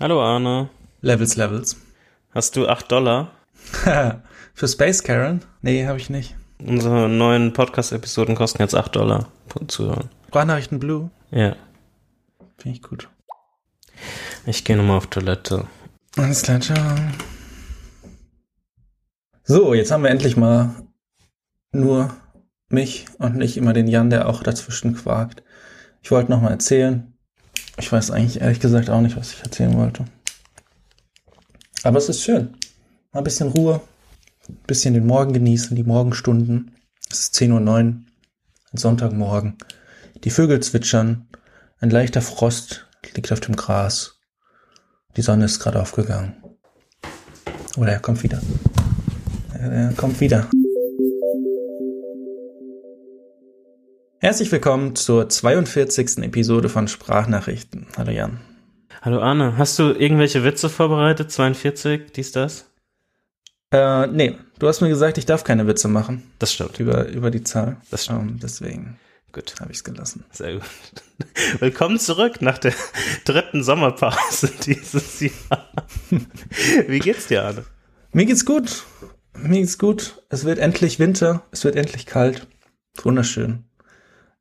Hallo Arne. Levels, Levels. Hast du 8 Dollar? Für Space Karen? Nee, habe ich nicht. Unsere neuen Podcast-Episoden kosten jetzt 8 Dollar zu hören. Sprachnachrichten Blue? Ja. Finde ich gut. Ich gehe nochmal auf Toilette. Alles klar, ciao. So, jetzt haben wir endlich mal nur mich und nicht immer den Jan, der auch dazwischen quakt. Ich wollte noch mal erzählen. Ich weiß eigentlich ehrlich gesagt auch nicht, was ich erzählen wollte. Aber es ist schön. Mal ein bisschen Ruhe, ein bisschen den Morgen genießen, die Morgenstunden. Es ist 10.09 Uhr, ein Sonntagmorgen. Die Vögel zwitschern, ein leichter Frost liegt auf dem Gras. Die Sonne ist gerade aufgegangen. Oder er kommt wieder. Er kommt wieder. Herzlich willkommen zur 42. Episode von Sprachnachrichten. Hallo Jan. Hallo Arne. Hast du irgendwelche Witze vorbereitet? 42, dies, das? Äh, nee, du hast mir gesagt, ich darf keine Witze machen. Das stimmt. Über, über die Zahl. Das stimmt. Ähm, deswegen Gut. habe ich es gelassen. Sehr gut. Willkommen zurück nach der dritten Sommerpause dieses Jahr. Wie geht's dir, Arne? Mir geht's gut. Mir geht's gut. Es wird endlich Winter. Es wird endlich kalt. Wunderschön.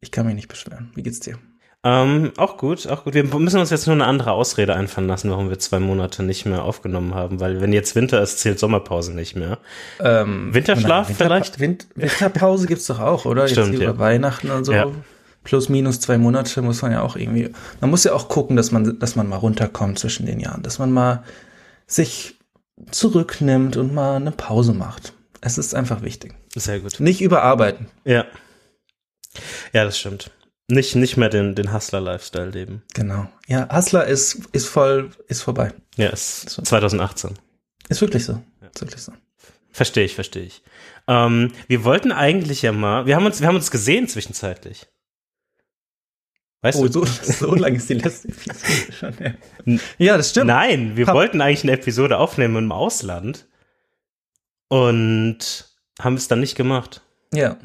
Ich kann mich nicht beschweren. Wie geht's dir? Ähm, auch gut, auch gut. Wir müssen uns jetzt nur eine andere Ausrede einfallen lassen, warum wir zwei Monate nicht mehr aufgenommen haben, weil wenn jetzt Winter ist, zählt Sommerpause nicht mehr. Ähm, Winterschlaf Winterpa vielleicht? Wind Winterpause gibt's doch auch, oder? Stimmt, Jetzt ja. über Weihnachten und so. Ja. Plus, minus zwei Monate muss man ja auch irgendwie. Man muss ja auch gucken, dass man, dass man mal runterkommt zwischen den Jahren, dass man mal sich zurücknimmt und mal eine Pause macht. Es ist einfach wichtig. Sehr gut. Nicht überarbeiten. Ja. Ja, das stimmt. Nicht, nicht mehr den, den Hustler-Lifestyle leben. Genau. Ja, Hustler ist, ist voll, ist vorbei. Ja, ist 2018. Ist wirklich so. Ist wirklich so. Verstehe ich, verstehe ich. Ähm, wir wollten eigentlich ja mal, wir haben uns, wir haben uns gesehen zwischenzeitlich. Weißt Oh, du? so, so lang ist die letzte Episode schon. Ja, ja das stimmt. Nein, wir Hab- wollten eigentlich eine Episode aufnehmen im Ausland und haben es dann nicht gemacht. Ja.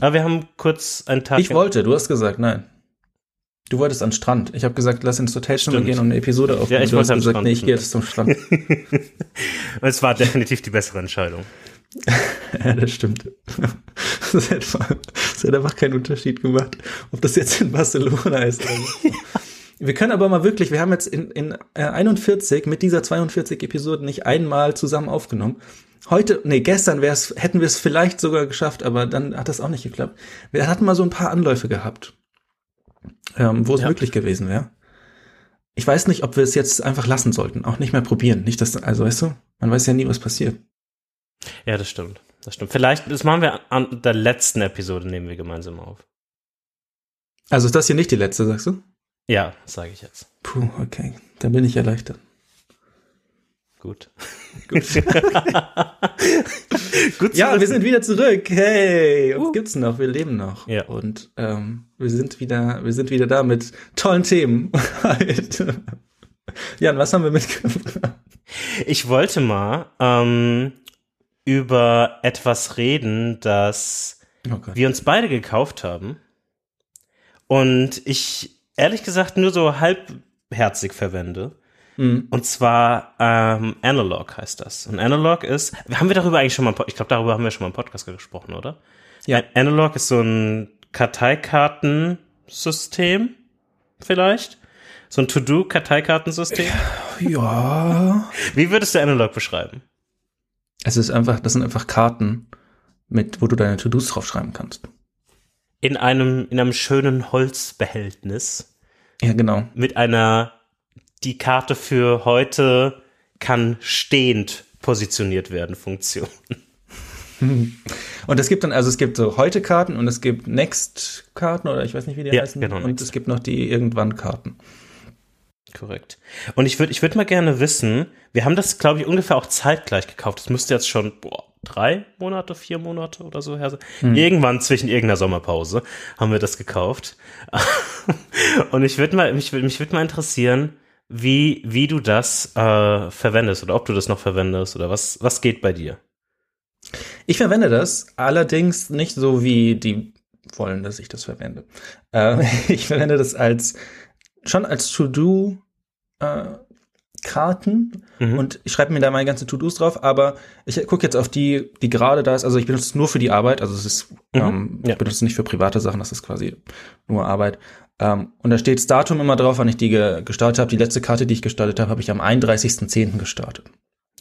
Aber wir haben kurz einen Tag. Ich wollte, du hast gesagt, nein. Du wolltest an den Strand. Ich habe gesagt, lass ins Hotelzimmer Stimmt. gehen und eine Episode aufnehmen. Ja, ich du wollte hast gesagt, Strand. nee, ich gehe jetzt zum Strand. es war definitiv die bessere Entscheidung. ja, das stimmt. Das hätte, das hätte einfach keinen Unterschied gemacht, ob das jetzt in Barcelona ist oder nicht. Wir können aber mal wirklich, wir haben jetzt in, in äh, 41 mit dieser 42 Episoden nicht einmal zusammen aufgenommen. Heute, nee, gestern wär's, hätten wir es vielleicht sogar geschafft, aber dann hat das auch nicht geklappt. Wir hatten mal so ein paar Anläufe gehabt, ähm, wo es Ja. möglich gewesen wäre. Ich weiß nicht, ob wir es jetzt einfach lassen sollten, auch nicht mehr probieren. Nicht, dass, also weißt du, man weiß ja nie, was passiert. Ja, das stimmt. Das stimmt. Vielleicht, das machen wir an der letzten Episode, nehmen wir gemeinsam auf. Also ist das hier nicht die letzte, sagst du? Ja, sage ich jetzt. Puh, okay. Dann bin ich erleichtert. Gut. Gut. Gut ja, wir sind wieder zurück. Hey, uns Uh. gibt's noch, wir leben noch. Ja. Und ähm, wir sind wieder, wir sind wieder da mit tollen Themen. Jan, was haben wir mitgebracht? Ich wollte mal ähm, über etwas reden, das Oh wir uns beide gekauft haben und ich ehrlich gesagt nur so halbherzig verwende. Mhm. Und zwar ähm, Analog heißt das. Und Analog ist, haben wir darüber eigentlich schon mal, ich glaube, darüber haben wir schon mal im Podcast gesprochen, oder? Ja. Ein Analog ist so ein Karteikartensystem, vielleicht. So ein To-Do-Karteikartensystem. Ja. Wie würdest du Analog beschreiben? Es ist einfach, das sind einfach Karten, mit, wo du deine To-Dos draufschreiben kannst. In einem, in einem schönen Holzbehältnis Ja, genau. mit einer, die Karte für heute kann stehend positioniert werden, Funktion. Und es gibt dann, also es gibt so heute Karten und es gibt Next Karten oder ich weiß nicht, wie die Ja, heißen. genau, und Next. es gibt noch die irgendwann Karten. Korrekt. Und ich würde ich würd mal gerne wissen, wir haben das, glaube ich, ungefähr auch zeitgleich gekauft. Das müsste jetzt schon boah, drei Monate, vier Monate oder so her sein. Irgendwann zwischen irgendeiner Sommerpause haben wir das gekauft. Und ich würde mal, mich, mich würde mal interessieren, wie, wie du das äh, verwendest oder ob du das noch verwendest oder was, was geht bei dir? Ich verwende das, allerdings nicht so, wie die wollen, dass ich das verwende. Äh, ich verwende das als schon als To-Do äh, Karten mhm. und ich schreibe mir da meine ganzen To-Dos drauf, aber ich gucke jetzt auf die, die gerade da ist. Also ich benutze es nur für die Arbeit, also es ist, mhm. ähm, ja. ich benutze es nicht für private Sachen, das ist quasi nur Arbeit. Ähm, und da steht das Datum immer drauf, wann ich die ge gestartet habe. Die letzte Karte, die ich gestartet habe, habe ich am 31.10. gestartet.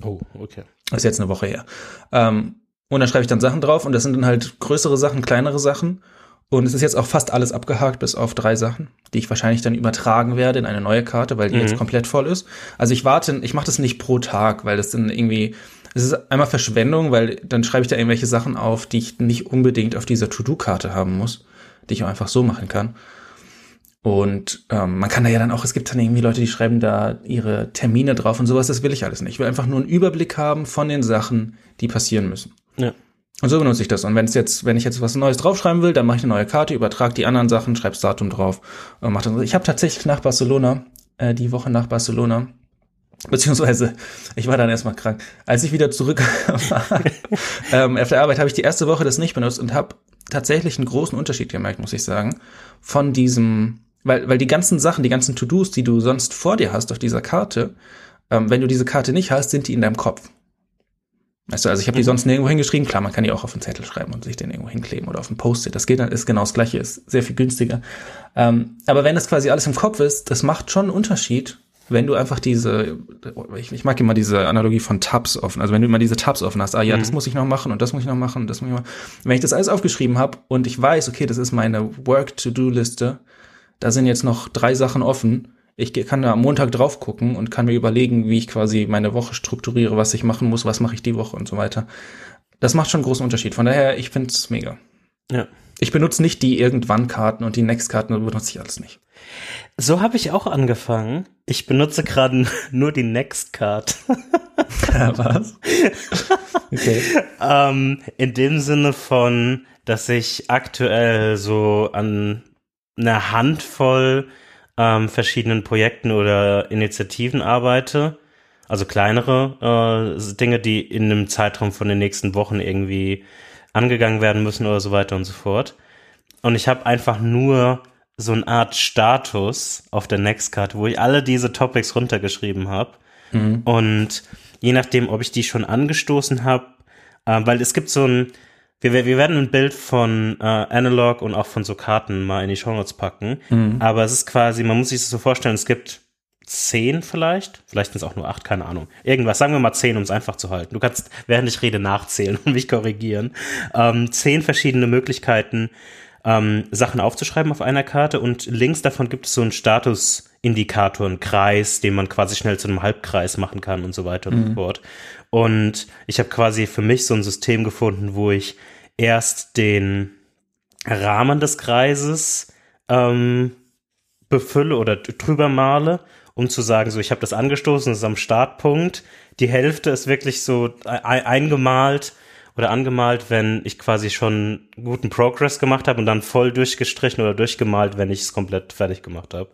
Oh, okay. Das ist jetzt eine Woche her. Ähm, und da schreibe ich dann Sachen drauf und das sind dann halt größere Sachen, kleinere Sachen. Und es ist jetzt auch fast alles abgehakt, bis auf drei Sachen, die ich wahrscheinlich dann übertragen werde in eine neue Karte, weil die mhm. jetzt komplett voll ist. Also ich warte, ich mache das nicht pro Tag, weil das dann irgendwie, es ist einmal Verschwendung, weil dann schreibe ich da irgendwelche Sachen auf, die ich nicht unbedingt auf dieser To-Do-Karte haben muss, die ich auch einfach so machen kann. Und ähm, man kann da ja dann auch, es gibt dann irgendwie Leute, die schreiben da ihre Termine drauf und sowas, das will ich alles nicht. Ich will einfach nur einen Überblick haben von den Sachen, die passieren müssen. Ja. Und so benutze ich das. Und wenn es jetzt, wenn ich jetzt was Neues draufschreiben will, dann mache ich eine neue Karte, übertrage die anderen Sachen, schreibe das Datum drauf und mache das. Ich habe tatsächlich nach Barcelona, äh, die Woche nach Barcelona, beziehungsweise ich war dann erstmal krank. Als ich wieder zurück war ähm, auf der Arbeit, habe ich die erste Woche das nicht benutzt und habe tatsächlich einen großen Unterschied gemerkt, muss ich sagen, von diesem, weil, weil die ganzen Sachen, die ganzen To-Dos, die du sonst vor dir hast auf dieser Karte, ähm, wenn du diese Karte nicht hast, sind die in deinem Kopf. Weißt du, also ich habe die mhm. sonst nirgendwo hingeschrieben. Klar, man kann die auch auf einen Zettel schreiben und sich den irgendwo hinkleben oder auf ein Post-it. Das geht dann, ist genau das gleiche, ist sehr viel günstiger. Ähm, aber wenn das quasi alles im Kopf ist, das macht schon einen Unterschied, wenn du einfach diese, ich, ich mag immer diese Analogie von Tabs offen. Also wenn du immer diese Tabs offen hast, ah ja, mhm. das muss ich noch machen und das muss ich noch machen und das muss ich noch machen. Wenn ich das alles aufgeschrieben habe und ich weiß, okay, das ist meine Work-to-Do-Liste, da sind jetzt noch drei Sachen offen, ich kann da am Montag drauf gucken und kann mir überlegen, wie ich quasi meine Woche strukturiere, was ich machen muss, was mache ich die Woche und so weiter. Das macht schon einen großen Unterschied. Von daher, ich finde es mega. Ja. Ich benutze nicht die Irgendwann-Karten und die Next-Karten benutze ich alles nicht. So habe ich auch angefangen. Ich benutze gerade nur die Next-Card. Was? Okay. ähm, in dem Sinne von, dass ich aktuell so an einer Handvoll ähm, verschiedenen Projekten oder Initiativen arbeite. Also kleinere äh, Dinge, die in einem Zeitraum von den nächsten Wochen irgendwie angegangen werden müssen oder so weiter und so fort. Und ich habe einfach nur so eine Art Status auf der Nextcard, wo ich alle diese Topics runtergeschrieben habe. Mhm. Und je nachdem, ob ich die schon angestoßen habe, äh, weil es gibt so ein, wir, wir werden ein Bild von äh, Analog und auch von so Karten mal in die Show Notes packen. Mhm. Aber es ist quasi, man muss sich das so vorstellen, es gibt zehn vielleicht, vielleicht sind es auch nur acht, keine Ahnung. Irgendwas, sagen wir mal zehn, um es einfach zu halten. Du kannst, während ich rede, nachzählen und mich korrigieren. Ähm, zehn verschiedene Möglichkeiten, ähm, Sachen aufzuschreiben auf einer Karte und links davon gibt es so einen Statusindikator, einen Kreis, den man quasi schnell zu einem Halbkreis machen kann und so weiter und so mhm. fort. Und ich habe quasi für mich so ein System gefunden, wo ich erst den Rahmen des Kreises ähm, befülle oder drüber male, um zu sagen, so ich habe das angestoßen, das ist am Startpunkt. Die Hälfte ist wirklich so eingemalt oder angemalt, wenn ich quasi schon guten Progress gemacht habe und dann voll durchgestrichen oder durchgemalt, wenn ich es komplett fertig gemacht habe.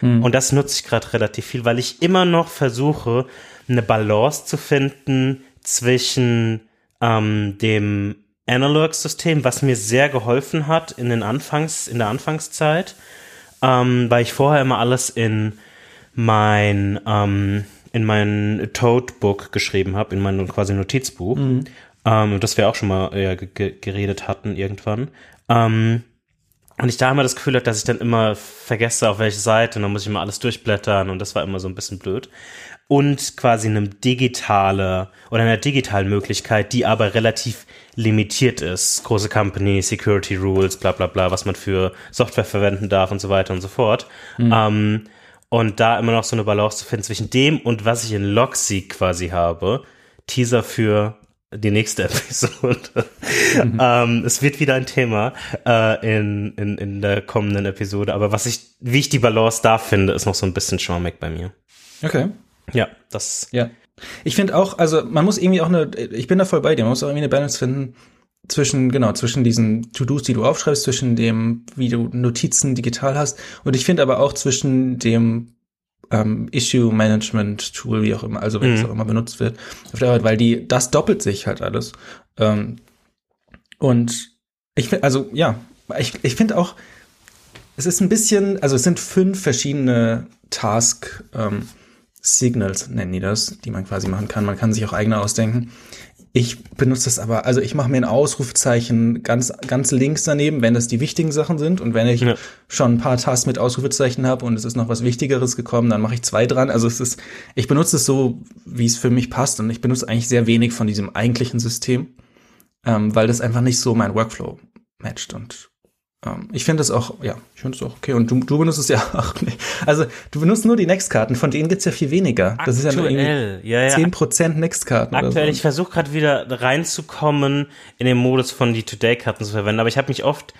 Hm. Und das nutze ich gerade relativ viel, weil ich immer noch versuche, eine Balance zu finden zwischen ähm, dem Analog-System, was mir sehr geholfen hat in den Anfangs, in der Anfangszeit, ähm, weil ich vorher immer alles in mein ähm, in mein Toadbook geschrieben habe, in mein quasi Notizbuch, mhm. ähm, das wir auch schon mal ja, geredet hatten irgendwann. Ähm, und ich da immer das Gefühl hatte, dass ich dann immer vergesse, auf welche Seite, und dann muss ich immer alles durchblättern und das war immer so ein bisschen blöd und quasi eine digitale oder einer digitalen Möglichkeit, die aber relativ limitiert ist. Große Company, Security Rules, bla bla bla, was man für Software verwenden darf und so weiter und so fort. Mhm. Ähm, und da immer noch so eine Balance zu finden zwischen dem und was ich in Logseek quasi habe. Teaser für die nächste Episode. Mhm. ähm, es wird wieder ein Thema äh, in, in, in der kommenden Episode, aber was ich, wie ich die Balance da finde, ist noch so ein bisschen schwammig bei mir. Okay. Ja, das. Ja. Ich finde auch, also man muss irgendwie auch eine, ich bin da voll bei dir, man muss auch irgendwie eine Balance finden zwischen, genau, zwischen diesen To-Dos, die du aufschreibst, zwischen dem, wie du Notizen digital hast. Und ich finde aber auch zwischen dem ähm, Issue Management Tool, wie auch immer, also wenn es mhm. auch immer benutzt wird, auf der Arbeit, weil die, das doppelt sich halt alles. Ähm, und ich finde, also ja, ich, ich finde auch, es ist ein bisschen, also es sind fünf verschiedene Task, ähm, Signals nennen die das, die man quasi machen kann. Man kann sich auch eigene ausdenken. Ich benutze das aber, also ich mache mir ein Ausrufezeichen ganz, ganz links daneben, wenn das die wichtigen Sachen sind. Und wenn ich ja. schon ein paar Tasks mit Ausrufezeichen habe und es ist noch was Wichtigeres gekommen, dann mache ich zwei dran. Also es ist, ich benutze es so, wie es für mich passt. Und ich benutze eigentlich sehr wenig von diesem eigentlichen System, ähm, weil das einfach nicht so mein Workflow matcht. Und ich finde es auch, ja, ich finde es auch okay. Und du, du benutzt es ja auch nicht. Also du benutzt nur die Next-Karten, von denen gibt's ja viel weniger. Aktuell, das ist ja nur irgendwie ja, ja. 10% Next-Karten. Aktuell, so. ich versuche gerade wieder reinzukommen in den Modus von die Today-Karten zu verwenden, aber ich habe mich oft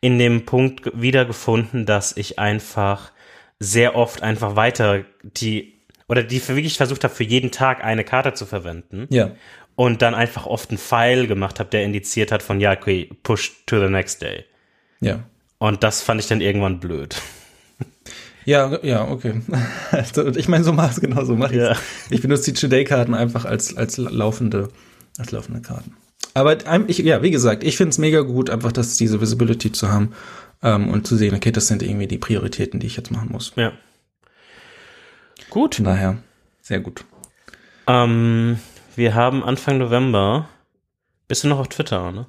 in dem Punkt wiedergefunden, dass ich einfach sehr oft einfach weiter die oder die wirklich versucht habe, für jeden Tag eine Karte zu verwenden. Ja. Und dann einfach oft einen Pfeil gemacht habe, der indiziert hat von, ja, okay, push to the next day. Ja. Und das fand ich dann irgendwann blöd. Ja, ja, okay. Also, ich meine, so mach es genau so mache ich. Ja. Ich benutze die Today-Karten einfach als, als laufende, als laufende Karten. Aber ich, ja, wie gesagt, ich finde es mega gut, einfach das, diese Visibility zu haben ähm, und zu sehen, okay, das sind irgendwie die Prioritäten, die ich jetzt machen muss. Ja. Gut. Von daher, sehr gut. Ähm, wir haben Anfang November. Bist du noch auf Twitter, ne?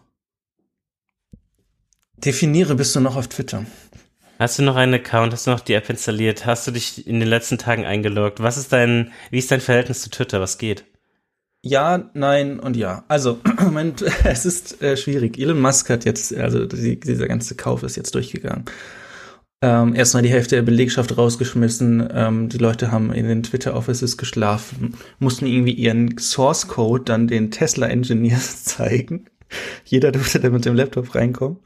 Definiere, bist du noch auf Twitter? Hast du noch einen Account? Hast du noch die App installiert? Hast du dich in den letzten Tagen eingeloggt? Was ist dein, wie ist dein Verhältnis zu Twitter? Was geht? Ja, nein und ja. Also, mein, es ist äh, schwierig. Elon Musk hat jetzt, also die, dieser ganze Kauf ist jetzt durchgegangen. Ähm, erstmal die Hälfte der Belegschaft rausgeschmissen. Ähm, die Leute haben in den Twitter-Offices geschlafen, mussten irgendwie ihren Source-Code dann den Tesla-Engineers zeigen. Jeder durfte da mit dem Laptop reinkommen.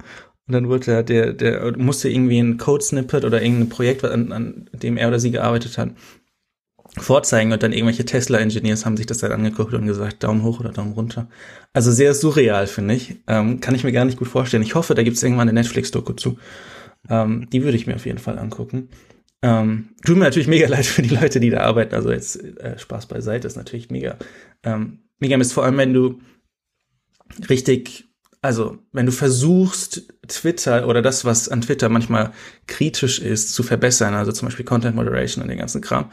Und dann wurde er, der, der musste irgendwie ein Code-Snippet oder irgendein Projekt, an, an dem er oder sie gearbeitet hat, vorzeigen und dann irgendwelche Tesla-Engineers haben sich das dann angeguckt und gesagt, Daumen hoch oder Daumen runter. Also sehr surreal, finde ich. Ähm, kann ich mir gar nicht gut vorstellen. Ich hoffe, da gibt es irgendwann eine Netflix-Doku zu. Ähm, die würde ich mir auf jeden Fall angucken. Ähm, tut mir natürlich mega leid für die Leute, die da arbeiten. Also jetzt äh, Spaß beiseite ist natürlich mega, ähm, mega Mist. Vor allem, wenn du richtig also wenn du versuchst, Twitter oder das, was an Twitter manchmal kritisch ist, zu verbessern, also zum Beispiel Content Moderation und den ganzen Kram,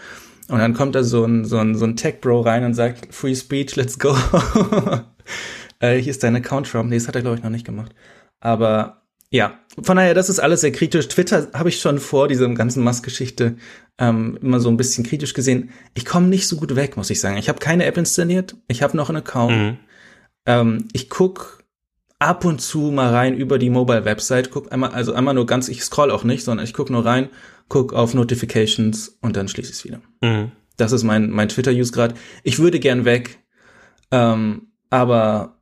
und dann kommt da so ein, so ein, so ein Tech-Bro rein und sagt, Free Speech, let's go. äh, hier ist dein Account from. Nee, das hat er, glaube ich, noch nicht gemacht. Aber ja, von daher, das ist alles sehr kritisch. Twitter habe ich schon vor dieser ganzen Musk-Geschichte ähm, immer so ein bisschen kritisch gesehen. Ich komme nicht so gut weg, muss ich sagen. Ich habe keine App installiert. Ich habe noch einen Account. Mhm. Ähm, ich guck ab und zu mal rein über die Mobile-Website, guck einmal, also einmal nur ganz, ich scroll auch nicht, sondern ich guck nur rein, guck auf Notifications und dann schließe ich es wieder. Mhm. Das ist mein, mein Twitter-Use gerade. Ich würde gern weg, ähm, aber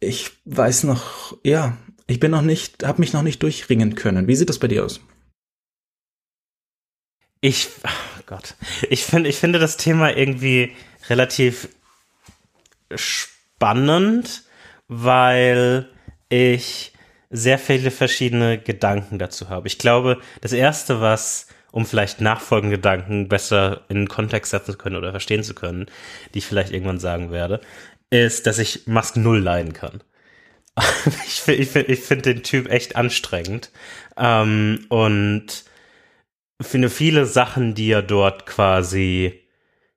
ich weiß noch, ja, ich bin noch nicht, habe mich noch nicht durchringen können. Wie sieht das bei dir aus? Ich, oh Gott, ich finde, ich finde das Thema irgendwie relativ spannend weil ich sehr viele verschiedene Gedanken dazu habe. Ich glaube, das erste, was, um vielleicht nachfolgende Gedanken besser in Kontext setzen zu können oder verstehen zu können, die ich vielleicht irgendwann sagen werde, ist, dass ich Musk null leiden kann. ich finde ich ich find den Typ echt anstrengend. Ähm, und finde viele Sachen, die er dort quasi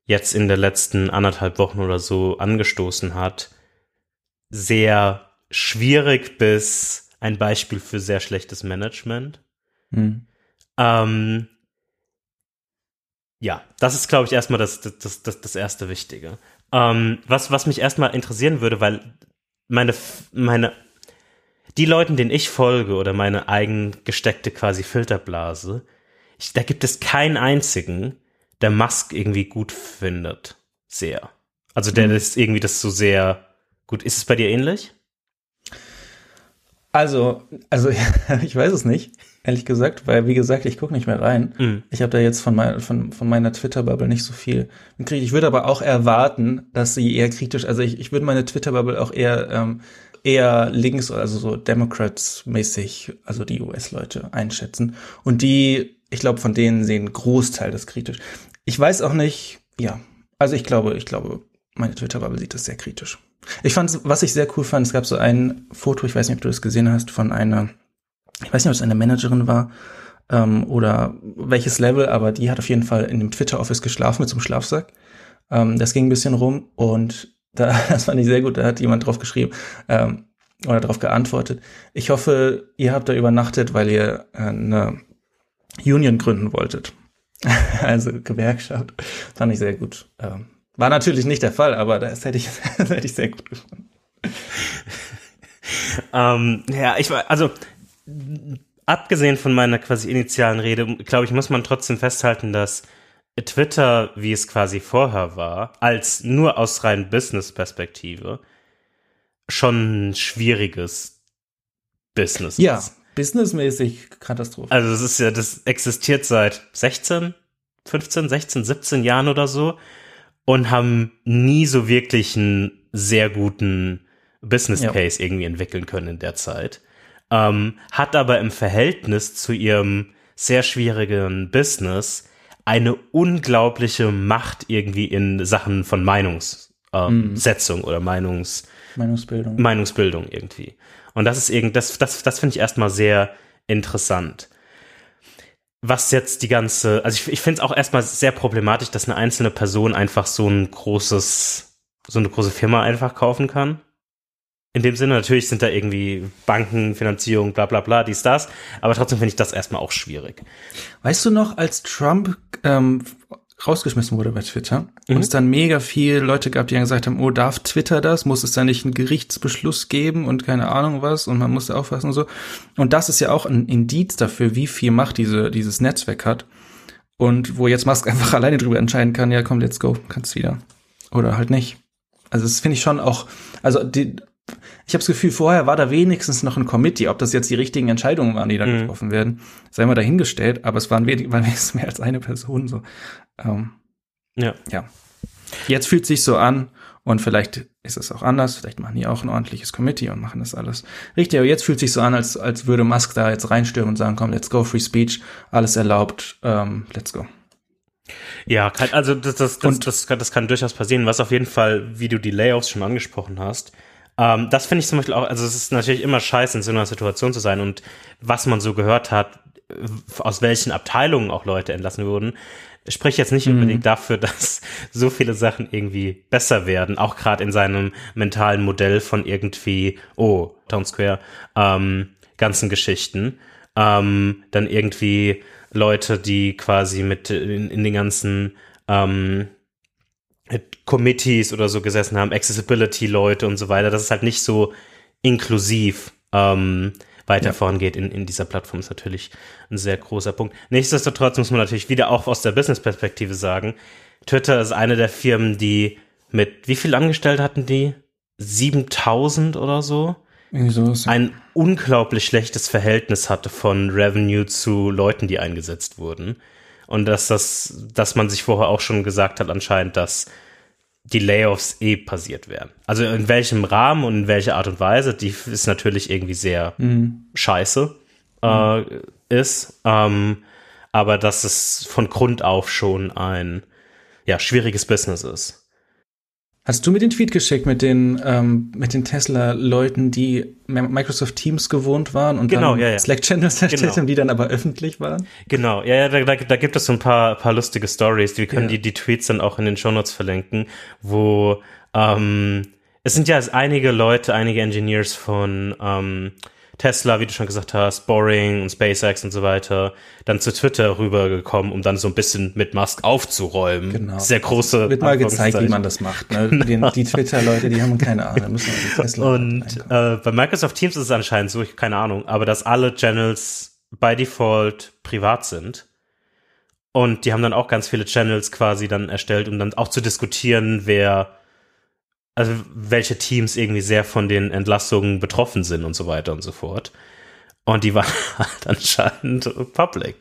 jetzt in der letzten anderthalb Wochen oder so angestoßen hat, sehr schwierig bis ein Beispiel für sehr schlechtes Management. Mhm. Ähm, ja, das ist, glaube ich, erstmal das, das, das, das erste Wichtige. Ähm, was, was mich erstmal interessieren würde, weil meine, meine, die Leuten, denen ich folge oder meine eigen gesteckte quasi Filterblase, ich, da gibt es keinen einzigen, der Musk irgendwie gut findet. Sehr. Also der mhm. ist irgendwie das so sehr Gut, ist es bei dir ähnlich? Also, also ich weiß es nicht, ehrlich gesagt, weil wie gesagt, ich gucke nicht mehr rein. Mhm. Ich habe da jetzt von, mein, von, von meiner Twitter-Bubble nicht so viel gekriegt. Ich würde aber auch erwarten, dass sie eher kritisch, also ich, ich würde meine Twitter-Bubble auch eher ähm, eher links, also so Democrats-mäßig, also die US-Leute einschätzen. Und die, ich glaube, von denen sehen Großteil das kritisch. Ich weiß auch nicht, ja, also ich glaube, ich glaube, meine Twitter-Bubble sieht das sehr kritisch. Ich fand, was ich sehr cool fand, es gab so ein Foto, ich weiß nicht, ob du das gesehen hast, von einer, ich weiß nicht, ob es eine Managerin war, ähm, oder welches Level, aber die hat auf jeden Fall in dem Twitter-Office geschlafen mit so einem Schlafsack. Ähm, das ging ein bisschen rum und da, das fand ich sehr gut, da hat jemand drauf geschrieben ähm, oder drauf geantwortet. Ich hoffe, ihr habt da übernachtet, weil ihr eine Union gründen wolltet. also Gewerkschaft. Fand ich sehr gut. Ähm, war natürlich nicht der Fall, aber das hätte ich, das hätte ich sehr gut gefunden. ähm, ja, ich war, also abgesehen von meiner quasi initialen Rede, glaube ich, muss man trotzdem festhalten, dass Twitter, wie es quasi vorher war, als nur aus rein Business-Perspektive, schon ein schwieriges Business ja, ist. businessmäßig Katastrophe. Also das ist ja, das existiert seit 16, 15, 16, 17 Jahren oder so und haben nie so wirklich einen sehr guten Business Case ja. irgendwie entwickeln können in der Zeit. Ähm, hat aber im Verhältnis zu ihrem sehr schwierigen Business eine unglaubliche Macht irgendwie in Sachen von Meinungssetzung ähm, mm. oder Meinungs Meinungsbildung. Meinungsbildung irgendwie. Und das ist irgendwie, das, das, das finde ich erstmal sehr interessant. Was jetzt die ganze, also ich, ich finde es auch erstmal sehr problematisch, dass eine einzelne Person einfach so ein großes, so eine große Firma einfach kaufen kann. In dem Sinne, natürlich sind da irgendwie Banken, Finanzierung, bla bla bla, dies, das. Aber trotzdem finde ich das erstmal auch schwierig. Weißt du noch, als Trump ähm, rausgeschmissen wurde bei Twitter mhm. und es dann mega viele Leute gab, die dann gesagt haben, oh, darf Twitter das? Muss es da nicht einen Gerichtsbeschluss geben und keine Ahnung was und man muss da aufpassen und so. Und das ist ja auch ein Indiz dafür, wie viel Macht diese, dieses Netzwerk hat. Und wo jetzt Musk einfach alleine drüber entscheiden kann, ja komm, let's go, kannst wieder. Oder halt nicht. Also das finde ich schon auch, also die, ich habe das Gefühl, vorher war da wenigstens noch ein Committee. Ob das jetzt die richtigen Entscheidungen waren, die da mhm. getroffen werden, sei mal dahingestellt. Aber es waren, wenig, waren wenigstens mehr als eine Person so. Ähm, ja. Ja. Jetzt fühlt sich so an und vielleicht ist es auch anders. Vielleicht machen die auch ein ordentliches Committee und machen das alles richtig. Aber jetzt fühlt sich so an, als, als würde Musk da jetzt reinstürmen und sagen, komm, let's go, Free Speech, alles erlaubt, ähm, let's go. Ja, kann, also das, das, das, das, kann, das kann durchaus passieren. Was auf jeden Fall, wie du die Layoffs schon angesprochen hast, ähm, das finde ich zum Beispiel auch, also es ist natürlich immer scheiße, in so einer Situation zu sein und was man so gehört hat, aus welchen Abteilungen auch Leute entlassen wurden, spricht jetzt nicht mhm. unbedingt dafür, dass so viele Sachen irgendwie besser werden, auch gerade in seinem mentalen Modell von irgendwie, oh, Town Square, ähm, ganzen Geschichten. Ähm, dann irgendwie Leute, die quasi mit in, in den ganzen ähm, Committees oder so gesessen haben, Accessibility-Leute und so weiter, dass es halt nicht so inklusiv ähm, weiter ja. vorangeht in, in dieser Plattform, ist natürlich ein sehr großer Punkt. Nichtsdestotrotz muss man natürlich wieder auch aus der Business-Perspektive sagen, Twitter ist eine der Firmen, die mit, wie viel Angestellte hatten die? 7000 oder so? so ein unglaublich schlechtes Verhältnis hatte von Revenue zu Leuten, die eingesetzt wurden. Und dass das, dass man sich vorher auch schon gesagt hat, anscheinend, dass die Layoffs eh passiert wären. Also in welchem Rahmen und in welcher Art und Weise, die ist natürlich irgendwie sehr mhm. scheiße äh, mhm. ist. Ähm, aber dass es von Grund auf schon ein ja, schwieriges Business ist. Hast du mir den Tweet geschickt mit den, ähm, mit den Tesla-Leuten, die Microsoft Teams gewohnt waren und genau, dann ja, ja. Slack-Channels erstellt genau. haben, die dann aber öffentlich waren? Genau, ja, ja, da, da, da gibt es so ein paar, paar lustige Stories. Wir können ja. die, die Tweets dann auch in den Shownotes verlinken, wo ähm, es sind ja einige Leute, einige Engineers von ähm, Tesla, wie du schon gesagt hast, Boring und SpaceX und so weiter, dann zu Twitter rübergekommen, um dann so ein bisschen mit Musk aufzuräumen. Genau. Sehr große. Wird mal gezeigt, wie man das macht. Ne? Genau. Die, die Twitter-Leute, die haben keine Ahnung. Müssen die Tesla und äh, bei Microsoft Teams ist es anscheinend so, ich keine Ahnung, aber dass alle Channels by Default privat sind. Und die haben dann auch ganz viele Channels quasi dann erstellt, um dann auch zu diskutieren, wer also welche Teams irgendwie sehr von den Entlassungen betroffen sind und so weiter und so fort. Und die waren halt anscheinend public.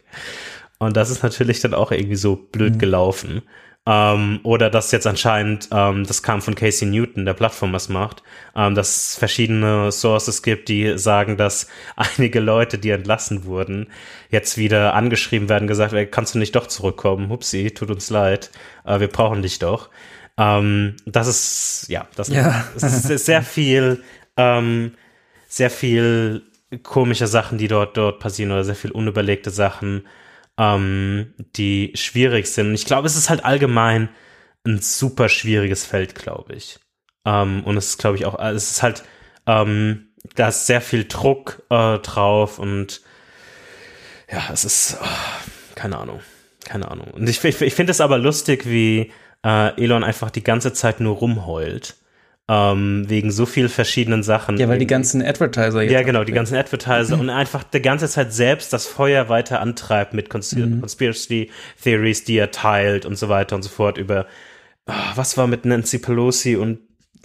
Und das ist natürlich dann auch irgendwie so blöd mhm. gelaufen. Ähm, oder dass jetzt anscheinend, ähm, das kam von Casey Newton, der Plattform was macht, ähm, dass es verschiedene Sources gibt, die sagen, dass einige Leute, die entlassen wurden, jetzt wieder angeschrieben werden, gesagt, ey, kannst du nicht doch zurückkommen? Hupsi, tut uns leid, äh, wir brauchen dich doch. Ähm, das ist, ja, das, ja. ist sehr viel, ähm, sehr viel komische Sachen, die dort, dort passieren oder sehr viel unüberlegte Sachen, ähm, die schwierig sind. Ich glaube, es ist halt allgemein ein super schwieriges Feld, glaube ich. Ähm, und es ist, glaube ich, auch, es ist halt, ähm, da ist sehr viel Druck äh, drauf und ja, es ist, oh, keine Ahnung, keine Ahnung. Und ich, ich, ich finde es aber lustig, wie äh, Elon einfach die ganze Zeit nur rumheult. Ähm, wegen so viel verschiedenen Sachen. Ja, weil die ganzen Advertiser jetzt. Ja, genau, die ganzen Advertiser und einfach die ganze Zeit selbst das Feuer weiter antreibt mit Cons mhm. Conspiracy Theories, die er teilt und so weiter und so fort über, oh, was war mit Nancy Pelosi und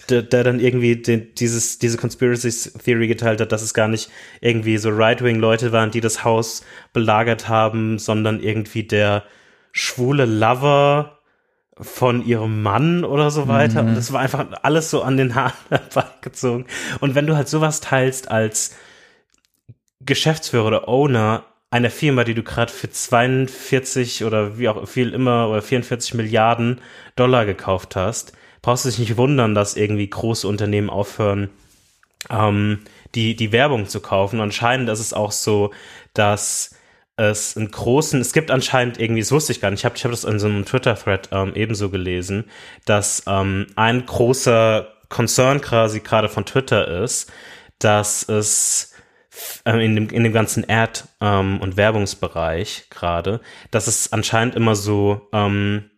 der, der dann irgendwie den, dieses, diese Conspiracy Theory geteilt hat, dass es gar nicht irgendwie so Right-Wing-Leute waren, die das Haus belagert haben, sondern irgendwie der schwule Lover von ihrem Mann oder so weiter. Mhm. Und das war einfach alles so an den Haaren herbeigezogen. Und wenn du halt sowas teilst als Geschäftsführer oder Owner einer Firma, die du gerade für 42 oder wie auch viel immer oder 44 Milliarden Dollar gekauft hast, brauchst du dich nicht wundern, dass irgendwie große Unternehmen aufhören, ähm, die, die Werbung zu kaufen. Anscheinend ist es auch so, dass es einen großen, es gibt anscheinend irgendwie, das wusste ich gar nicht, ich habe ich hab das in so einem Twitter-Thread ähm, ebenso gelesen, dass ähm, ein großer Konzern quasi gerade von Twitter ist, dass es ähm, in dem, in dem ganzen Ad- ähm, und Werbungsbereich gerade, dass es anscheinend immer so ähm,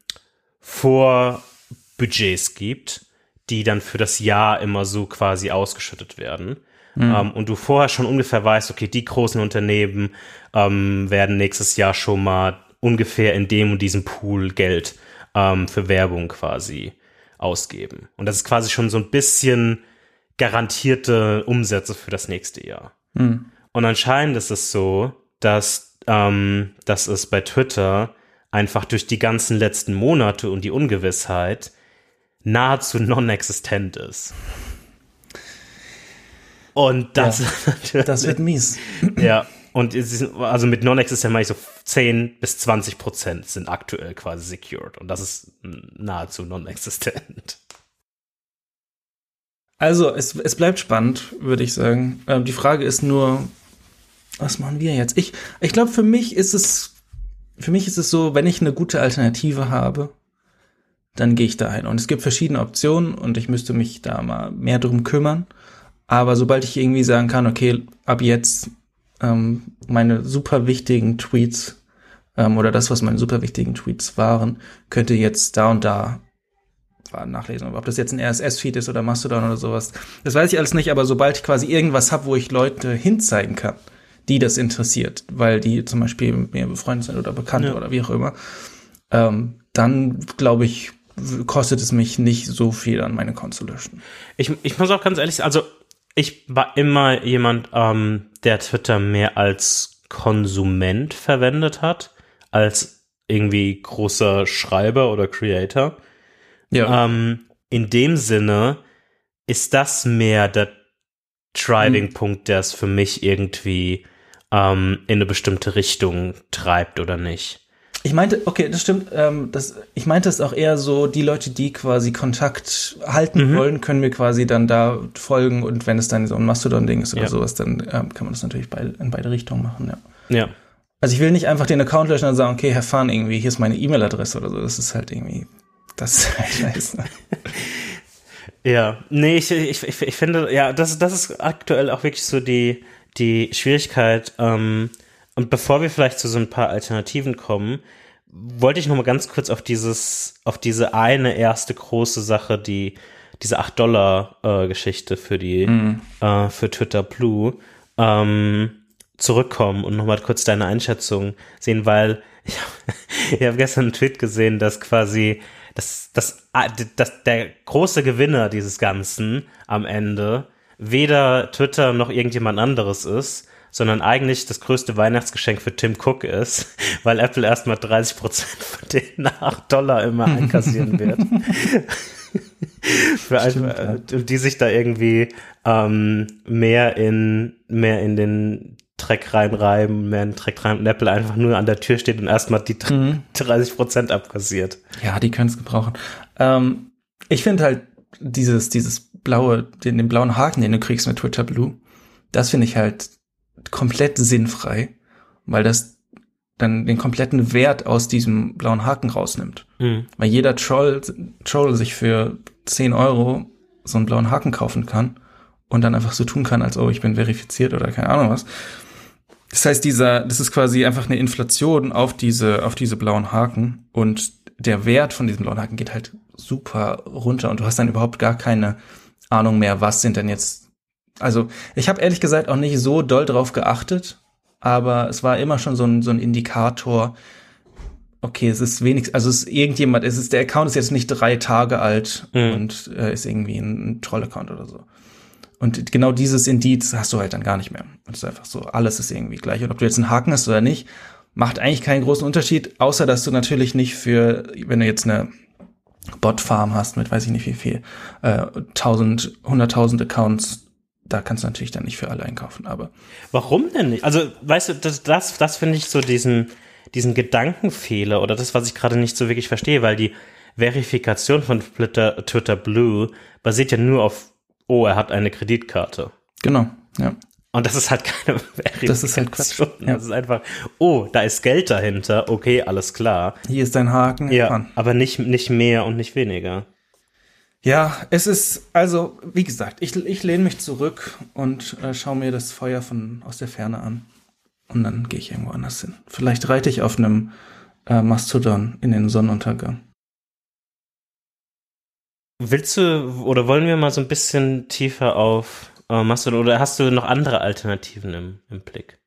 Vorbudgets gibt, die dann für das Jahr immer so quasi ausgeschüttet werden. Mhm. Ähm, und du vorher schon ungefähr weißt, okay, die großen Unternehmen ähm, werden nächstes Jahr schon mal ungefähr in dem und diesem Pool Geld ähm, für Werbung quasi ausgeben. Und das ist quasi schon so ein bisschen garantierte Umsätze für das nächste Jahr. Mhm. Und anscheinend ist es so, dass, ähm, dass es bei Twitter einfach durch die ganzen letzten Monate und die Ungewissheit nahezu non-existent ist. Und das, ja, das wird mies. Ja, und ist, also mit Non-Existent meine ich so 10 bis 20 Prozent sind aktuell quasi secured. Und das ist nahezu non-existent. Also, es, es bleibt spannend, würde ich sagen. Ähm, die Frage ist nur, was machen wir jetzt? Ich, ich glaube, für mich ist es, für mich ist es so, wenn ich eine gute Alternative habe, dann gehe ich dahin. Und es gibt verschiedene Optionen und ich müsste mich da mal mehr drum kümmern. Aber sobald ich irgendwie sagen kann, okay, ab jetzt ähm, meine super wichtigen Tweets ähm, oder das, was meine super wichtigen Tweets waren, könnte jetzt da und da nachlesen. Ob das jetzt ein RSS-Feed ist oder Mastodon oder sowas, das weiß ich alles nicht. Aber sobald ich quasi irgendwas habe, wo ich Leute hinzeigen kann, die das interessiert, weil die zum Beispiel mit mir befreundet sind oder bekannt ja. oder wie auch immer, ähm, dann glaube ich, kostet es mich nicht so viel an meine Konto löschen. Ich, ich muss auch ganz ehrlich sagen, also ich war immer jemand, ähm, der Twitter mehr als Konsument verwendet hat, als irgendwie großer Schreiber oder Creator. Ja. Ähm, in dem Sinne ist das mehr der Driving-Punkt, der es für mich irgendwie ähm, in eine bestimmte Richtung treibt oder nicht. Ich meinte, okay, das stimmt. Ähm, das, ich meinte es auch eher so, die Leute, die quasi Kontakt halten mhm. wollen, können mir quasi dann da folgen und wenn es dann so ein Mastodon-Ding ist oder ja. sowas, dann ähm, kann man das natürlich bei, in beide Richtungen machen, ja. Ja. Also ich will nicht einfach den Account löschen und sagen, okay, Herr Fahn, irgendwie, hier ist meine E-Mail-Adresse oder so. Das ist halt irgendwie, das ist halt scheiße. ja, nee, ich, ich, ich, ich finde, ja, das, das ist aktuell auch wirklich so die, die Schwierigkeit, ähm, und bevor wir vielleicht zu so ein paar Alternativen kommen, wollte ich noch mal ganz kurz auf dieses, auf diese eine erste große Sache, die diese 8 Dollar äh, Geschichte für die, mhm. äh, für Twitter Blue, ähm, zurückkommen und noch mal kurz deine Einschätzung sehen, weil ich, habe gestern einen Tweet gesehen, dass quasi dass, dass, dass der große Gewinner dieses Ganzen am Ende weder Twitter noch irgendjemand anderes ist, sondern eigentlich das größte Weihnachtsgeschenk für Tim Cook ist, weil Apple erstmal 30 Prozent von den 8 Dollar immer einkassieren wird. für Stimmt, einfach, ja. Und die sich da irgendwie ähm, mehr in mehr in den Dreck reinreiben, mehr in den Dreck rein und Apple einfach nur an der Tür steht und erstmal die mhm. 30 Prozent abkassiert. Ja, die können es gebrauchen. Ähm, ich finde halt dieses, dieses blaue, den, den blauen Haken, den du kriegst mit Twitter Blue, das finde ich halt komplett sinnfrei, weil das dann den kompletten Wert aus diesem blauen Haken rausnimmt. Mhm. Weil jeder Troll, Troll sich für 10 Euro so einen blauen Haken kaufen kann und dann einfach so tun kann, als oh, ich bin verifiziert oder keine Ahnung was. Das heißt, dieser, das ist quasi einfach eine Inflation auf diese, auf diese blauen Haken und der Wert von diesem blauen Haken geht halt super runter und du hast dann überhaupt gar keine Ahnung mehr, was sind denn jetzt. Also, ich habe ehrlich gesagt auch nicht so doll drauf geachtet, aber es war immer schon so ein, so ein Indikator, okay, es ist wenigstens, also es ist irgendjemand, es ist, der Account ist jetzt nicht drei Tage alt mhm. und äh, ist irgendwie ein, ein Troll-Account oder so. Und genau dieses Indiz hast du halt dann gar nicht mehr. Es ist einfach so, alles ist irgendwie gleich. Und ob du jetzt einen Haken hast oder nicht, macht eigentlich keinen großen Unterschied, außer dass du natürlich nicht für, wenn du jetzt eine Bot-Farm hast mit weiß ich nicht wie viel, äh, tausend, hunderttausend Accounts, da kannst du natürlich dann nicht für alle einkaufen, aber. Warum denn nicht? Also, weißt du, das, das, das finde ich so diesen, diesen Gedankenfehler oder das, was ich gerade nicht so wirklich verstehe, weil die Verifikation von Twitter, Twitter Blue basiert ja nur auf, oh, er hat eine Kreditkarte. Genau, ja. Und das ist halt keine Verifikation. Das ist halt Quatsch. Ja. Das ist einfach, oh, da ist Geld dahinter, okay, alles klar. Hier ist dein Haken. Ja, aber nicht, nicht mehr und nicht weniger. Ja, es ist, also, wie gesagt, ich, ich lehne mich zurück und äh, schaue mir das Feuer von aus der Ferne an. Und dann gehe ich irgendwo anders hin. Vielleicht reite ich auf einem äh, Mastodon in den Sonnenuntergang. Willst du oder wollen wir mal so ein bisschen tiefer auf äh, Mastodon oder hast du noch andere Alternativen im, im Blick?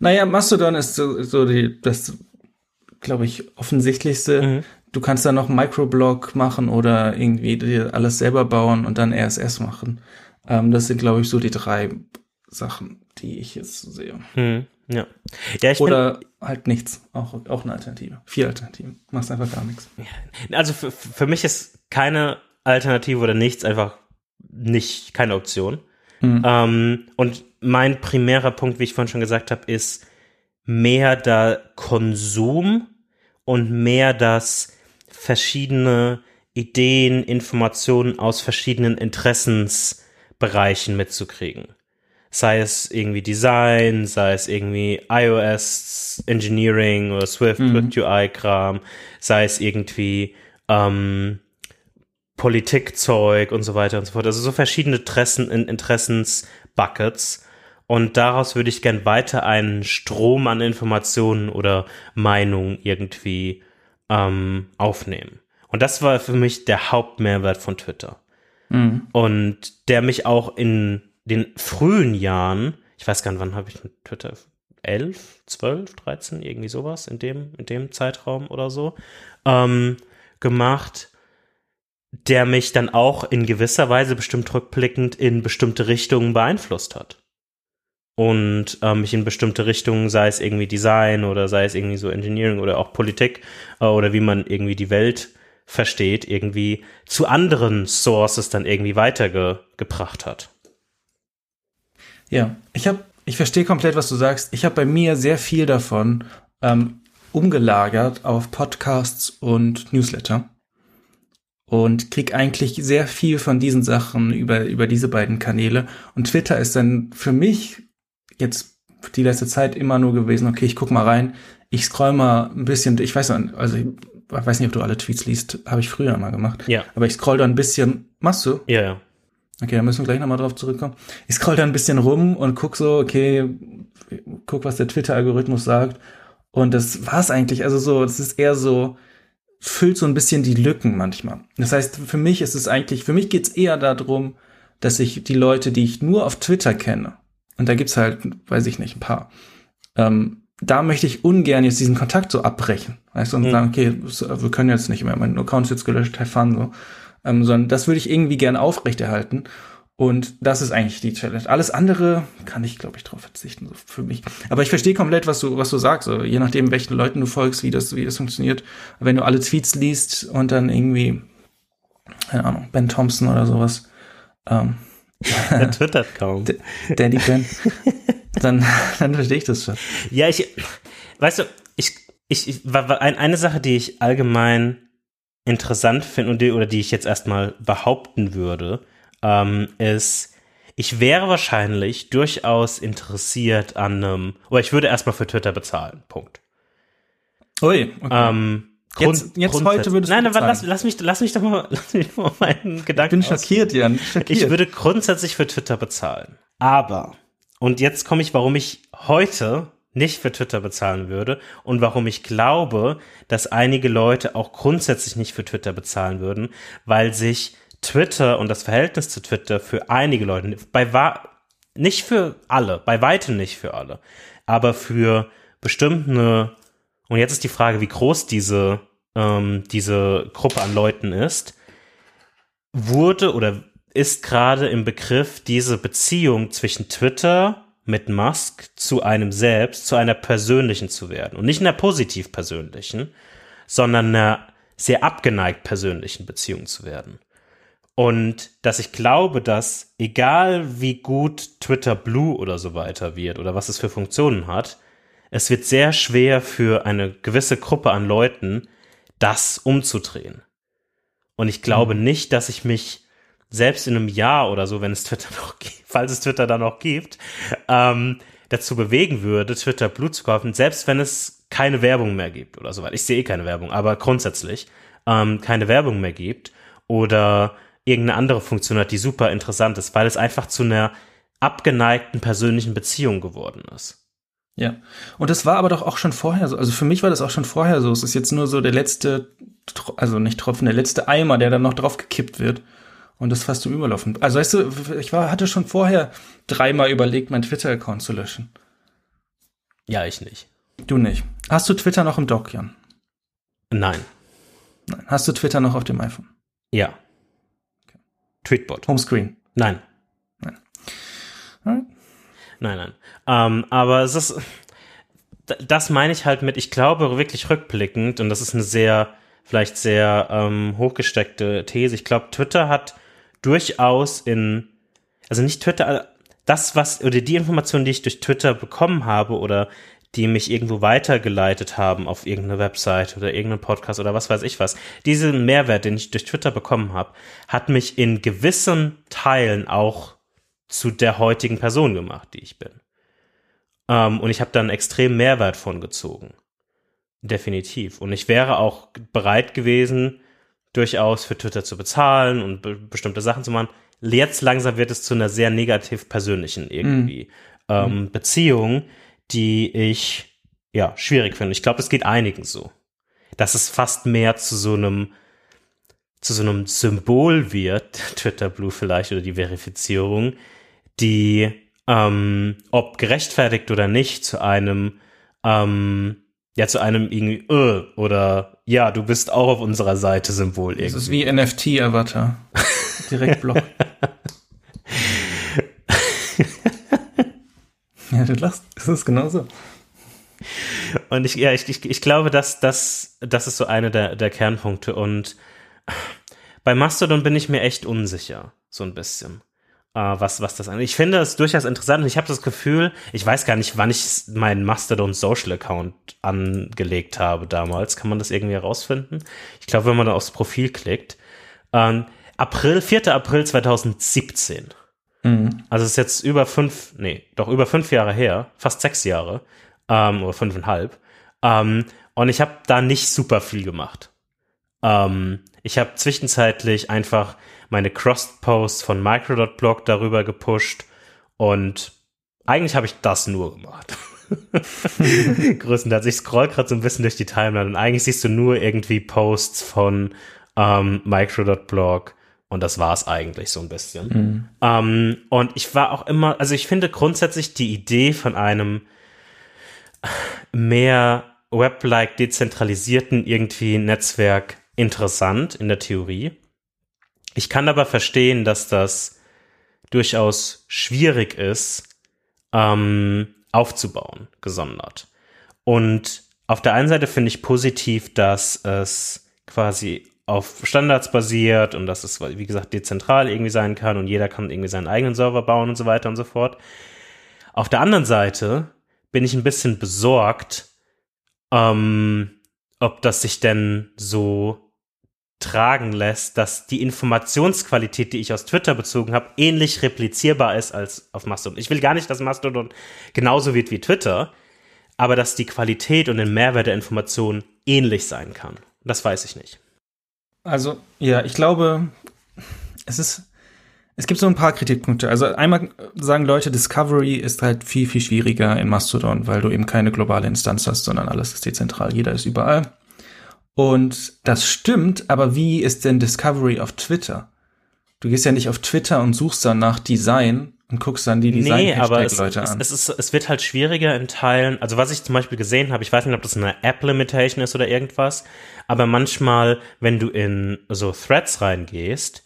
Naja, Mastodon ist so, so die, das, glaube ich, offensichtlichste. Mhm. Du kannst da noch einen Microblog machen oder irgendwie dir alles selber bauen und dann RSS machen. Ähm, das sind, glaube ich, so die drei Sachen, die ich jetzt sehe. Mhm. Ja. ja Oder halt nichts. Auch, auch eine Alternative. Vier Alternativen. Machst einfach gar nichts. Also für, für mich ist keine Alternative oder nichts einfach nicht, keine Option. Mhm. Ähm, und mein primärer Punkt, wie ich vorhin schon gesagt habe, ist mehr der Konsum und mehr das verschiedene Ideen, Informationen aus verschiedenen Interessensbereichen mitzukriegen. Sei es irgendwie Design, sei es irgendwie iOS Engineering oder Swift, mhm. UI Kram, sei es irgendwie ähm, Politikzeug und so weiter und so fort. Also so verschiedene Interessen, Interessensbuckets. Und daraus würde ich gern weiter einen Strom an Informationen oder Meinungen irgendwie ähm, aufnehmen. Und das war für mich der Hauptmehrwert von Twitter. Mhm. Und der mich auch in den frühen Jahren, ich weiß gar nicht, wann habe ich mit Twitter 11, 12, 13, irgendwie sowas in dem, in dem Zeitraum oder so, ähm, gemacht der mich dann auch in gewisser Weise bestimmt rückblickend in bestimmte Richtungen beeinflusst hat. Und äh, mich in bestimmte Richtungen, sei es irgendwie Design oder sei es irgendwie so Engineering oder auch Politik äh, oder wie man irgendwie die Welt versteht, irgendwie zu anderen Sources dann irgendwie weitergebracht hat. Ja, ich habe, ich verstehe komplett, was du sagst. Ich habe bei mir sehr viel davon ähm, umgelagert auf Podcasts und Newsletter und krieg eigentlich sehr viel von diesen Sachen über, über diese beiden Kanäle. Und Twitter ist dann für mich jetzt die letzte Zeit immer nur gewesen, okay, ich guck mal rein, ich scroll mal ein bisschen, ich weiß nicht, also ich weiß nicht, ob du alle Tweets liest, habe ich früher mal gemacht. Ja. Aber ich scroll da ein bisschen, machst du? Ja, ja. Okay, da müssen wir gleich nochmal drauf zurückkommen. Ich scroll da ein bisschen rum und guck so, okay, guck, was der Twitter-Algorithmus sagt. Und das war's eigentlich. Also so, das ist eher so, füllt so ein bisschen die Lücken manchmal. Das heißt, für mich ist es eigentlich, für mich geht's eher darum, dass ich die Leute, die ich nur auf Twitter kenne, und da gibt's halt, weiß ich nicht, ein paar, ähm, da möchte ich ungern jetzt diesen Kontakt so abbrechen. Weißt du, und mhm. sagen, okay, wir können jetzt nicht mehr, mein Account ist jetzt gelöscht, have fun, so. Ähm, sondern das würde ich irgendwie gerne aufrechterhalten. Und das ist eigentlich die Challenge. Alles andere kann ich, glaube ich, drauf verzichten, so für mich. Aber ich verstehe komplett, was du, was du sagst. So, je nachdem, welchen Leuten du folgst, wie das, wie das funktioniert. Wenn du alle Tweets liest und dann irgendwie, keine Ahnung, Ben Thompson oder sowas, ähm, er twittert kaum. Danny Ben. dann, dann verstehe ich das schon. Ja, ich, weißt du, ich, ich, ich eine Sache, die ich allgemein interessant finde und die, oder die ich jetzt erstmal behaupten würde, ähm, ist, ich wäre wahrscheinlich durchaus interessiert an einem, oder ich würde erstmal für Twitter bezahlen. Punkt. Ui, okay. Ähm, Grund, jetzt, jetzt heute würdest nein, du Nein, lass, lass, mich, lass mich doch mal, lass mich mal meinen Gedanken Ich bin schockiert, Jan. Schockiert. Ich würde grundsätzlich für Twitter bezahlen. Aber, und jetzt komme ich, warum ich heute nicht für Twitter bezahlen würde und warum ich glaube, dass einige Leute auch grundsätzlich nicht für Twitter bezahlen würden, weil sich Twitter und das Verhältnis zu Twitter für einige Leute, bei nicht für alle, bei weitem nicht für alle, aber für bestimmte, und jetzt ist die Frage, wie groß diese, ähm, diese Gruppe an Leuten ist, wurde oder ist gerade im Begriff, diese Beziehung zwischen Twitter mit Musk zu einem selbst, zu einer persönlichen zu werden. Und nicht einer positiv persönlichen, sondern einer sehr abgeneigt persönlichen Beziehung zu werden. Und dass ich glaube, dass egal wie gut Twitter Blue oder so weiter wird oder was es für Funktionen hat, es wird sehr schwer für eine gewisse Gruppe an Leuten, das umzudrehen. Und ich glaube mhm. nicht, dass ich mich selbst in einem Jahr oder so, wenn es Twitter noch gibt, falls es Twitter da noch gibt, ähm, dazu bewegen würde, Twitter Blue zu kaufen, selbst wenn es keine Werbung mehr gibt oder so weiter. Ich sehe eh keine Werbung, aber grundsätzlich ähm, keine Werbung mehr gibt oder irgendeine andere Funktion hat, die super interessant ist, weil es einfach zu einer abgeneigten persönlichen Beziehung geworden ist. Ja, und das war aber doch auch schon vorher so. Also für mich war das auch schon vorher so. Es ist jetzt nur so der letzte, also nicht Tropfen, der letzte Eimer, der dann noch drauf gekippt wird und das fast zum Überlaufen. Also weißt du, ich war, hatte schon vorher dreimal überlegt, meinen Twitter-Account zu löschen. Ja, ich nicht. Du nicht. Hast du Twitter noch im Dock, Jan? Nein. Nein. Hast du Twitter noch auf dem iPhone? Ja. Tweetbot. Homescreen. Nein. Nein. Nein, nein. Ähm, aber es ist, das meine ich halt mit, ich glaube wirklich rückblickend, und das ist eine sehr, vielleicht sehr ähm, hochgesteckte These. Ich glaube, Twitter hat durchaus in, also nicht Twitter, das, was, oder die Informationen, die ich durch Twitter bekommen habe oder die mich irgendwo weitergeleitet haben auf irgendeine Website oder irgendeinen Podcast oder was weiß ich was. Diesen Mehrwert, den ich durch Twitter bekommen habe, hat mich in gewissen Teilen auch zu der heutigen Person gemacht, die ich bin. Ähm, und ich habe da einen extremen Mehrwert von gezogen. Definitiv. Und ich wäre auch bereit gewesen, durchaus für Twitter zu bezahlen und be bestimmte Sachen zu machen. Jetzt langsam wird es zu einer sehr negativ persönlichen irgendwie mhm. ähm, mhm. Beziehung, die ich ja schwierig finde. Ich glaube, es geht einigen so, dass es fast mehr zu so einem zu so einem Symbol wird, Twitter Blue vielleicht oder die Verifizierung, die ähm, ob gerechtfertigt oder nicht zu einem ähm, ja zu einem irgendwie äh, oder ja, du bist auch auf unserer Seite Symbol irgendwie. Das ist wie NFT-Avatar. Direkt Block. Ja, du lachst. Das ist genauso. Und ich, ja, ich, ich, ich glaube, dass das, das ist so einer der, der Kernpunkte. Und bei Mastodon bin ich mir echt unsicher, so ein bisschen. Uh, was, was das angeht. Ich finde es durchaus interessant und ich habe das Gefühl, ich weiß gar nicht, wann ich meinen Mastodon Social Account angelegt habe damals. Kann man das irgendwie herausfinden? Ich glaube, wenn man da aufs Profil klickt. Ähm, April, 4. April 2017. Mhm. Also es ist jetzt über fünf, nee, doch über fünf Jahre her, fast sechs Jahre, ähm, oder fünfeinhalb. Ähm, und ich habe da nicht super viel gemacht. Ähm, ich habe zwischenzeitlich einfach meine Crossed-Posts von Microdot-Blog darüber gepusht und eigentlich habe ich das nur gemacht. Größtenteils. Ich scroll gerade so ein bisschen durch die Timeline und eigentlich siehst du nur irgendwie Posts von ähm, Microdot-Blog und das war es eigentlich so ein bisschen. Mhm. Ähm, und ich war auch immer, also ich finde grundsätzlich die Idee von einem mehr Web-like dezentralisierten irgendwie Netzwerk interessant in der Theorie. Ich kann aber verstehen, dass das durchaus schwierig ist, ähm, aufzubauen, gesondert. Und auf der einen Seite finde ich positiv, dass es quasi auf Standards basiert und dass es, wie gesagt, dezentral irgendwie sein kann und jeder kann irgendwie seinen eigenen Server bauen und so weiter und so fort. Auf der anderen Seite bin ich ein bisschen besorgt, ähm, ob das sich denn so tragen lässt, dass die Informationsqualität, die ich aus Twitter bezogen habe, ähnlich replizierbar ist als auf Mastodon. Ich will gar nicht, dass Mastodon genauso wird wie Twitter, aber dass die Qualität und der Mehrwert der Informationen ähnlich sein kann. Das weiß ich nicht. Also, ja, ich glaube, es ist, es gibt so ein paar Kritikpunkte. Also einmal sagen Leute, Discovery ist halt viel, viel schwieriger in Mastodon, weil du eben keine globale Instanz hast, sondern alles ist dezentral, jeder ist überall. Und das stimmt, aber wie ist denn Discovery auf Twitter? Du gehst ja nicht auf Twitter und suchst dann nach Design und guckst dann die Design-Hashtag-Leute nee, an. Es, es, ist, es wird halt schwieriger in Teilen. Also was ich zum Beispiel gesehen habe, ich weiß nicht, ob das eine App-Limitation ist oder irgendwas, aber manchmal, wenn du in so Threads reingehst,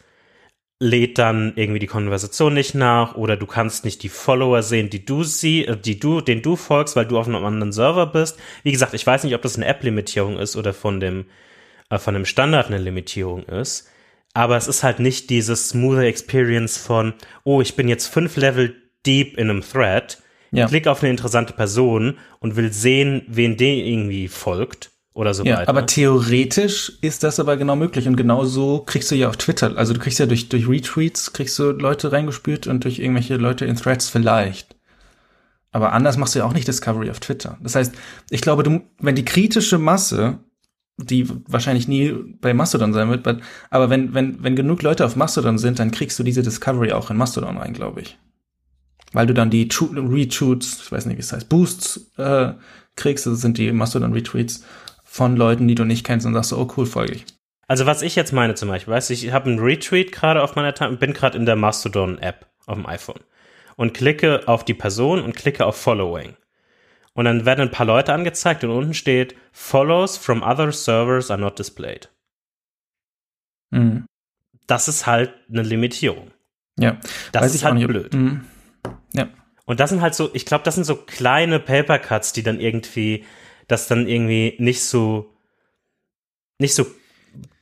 lädt dann irgendwie die Konversation nicht nach oder du kannst nicht die Follower sehen, die du sie, äh, die du, den du folgst, weil du auf einem anderen Server bist. Wie gesagt, ich weiß nicht, ob das eine App-Limitierung ist oder von dem, äh, von dem Standard eine Limitierung ist. Aber es ist halt nicht dieses smoother Experience von, oh, ich bin jetzt fünf Level deep in einem Thread, ja. klick auf eine interessante Person und will sehen, wen der irgendwie folgt oder so ja, weiter. Aber theoretisch ist das aber genau möglich und genau so kriegst du ja auf Twitter, also du kriegst ja durch, durch Retweets, kriegst du Leute reingespült und durch irgendwelche Leute in Threads vielleicht. Aber anders machst du ja auch nicht Discovery auf Twitter. Das heißt, ich glaube, du, wenn die kritische Masse, die wahrscheinlich nie bei Mastodon sein wird, but, aber wenn, wenn, wenn genug Leute auf Mastodon sind, dann kriegst du diese Discovery auch in Mastodon rein, glaube ich. Weil du dann die Retweets, ich weiß nicht, wie es heißt, Boosts äh, kriegst, das sind die Mastodon-Retweets von Leuten, die du nicht kennst und sagst, oh cool, folge ich. Also was ich jetzt meine zum Beispiel, weißt du, ich habe einen Retweet gerade auf meiner Time, bin gerade in der Mastodon-App auf dem iPhone und klicke auf die Person und klicke auf Following. Und dann werden ein paar Leute angezeigt und unten steht, Follows from other servers are not displayed. Mhm. Das ist halt eine Limitierung. Ja. Das Weiß ist halt nicht, blöd. Mhm. Ja. Und das sind halt so, ich glaube, das sind so kleine Papercuts, die dann irgendwie das dann irgendwie nicht so, nicht so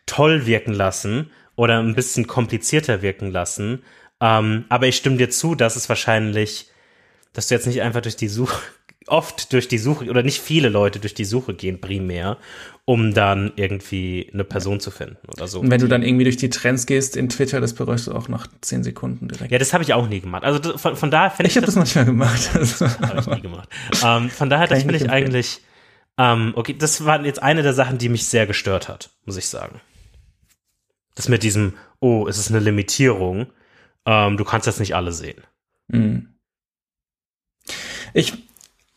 toll wirken lassen oder ein bisschen komplizierter wirken lassen. Ähm, aber ich stimme dir zu, dass es wahrscheinlich, dass du jetzt nicht einfach durch die Suche, oft durch die Suche oder nicht viele Leute durch die Suche gehen primär, um dann irgendwie eine Person zu finden oder so. Und wenn du dann irgendwie durch die Trends gehst in Twitter, das bereust du auch nach zehn Sekunden direkt. Ja, das habe ich auch nie gemacht. Also von, von daher finde ich. Ich habe das, das manchmal gemacht. Also. habe ich nie gemacht. Ähm, von daher, das finde ich eigentlich ähm, okay, das war jetzt eine der Sachen, die mich sehr gestört hat, muss ich sagen. Das mit diesem, oh, es ist eine Limitierung, ähm, du kannst jetzt nicht alle sehen. Mhm. Ich,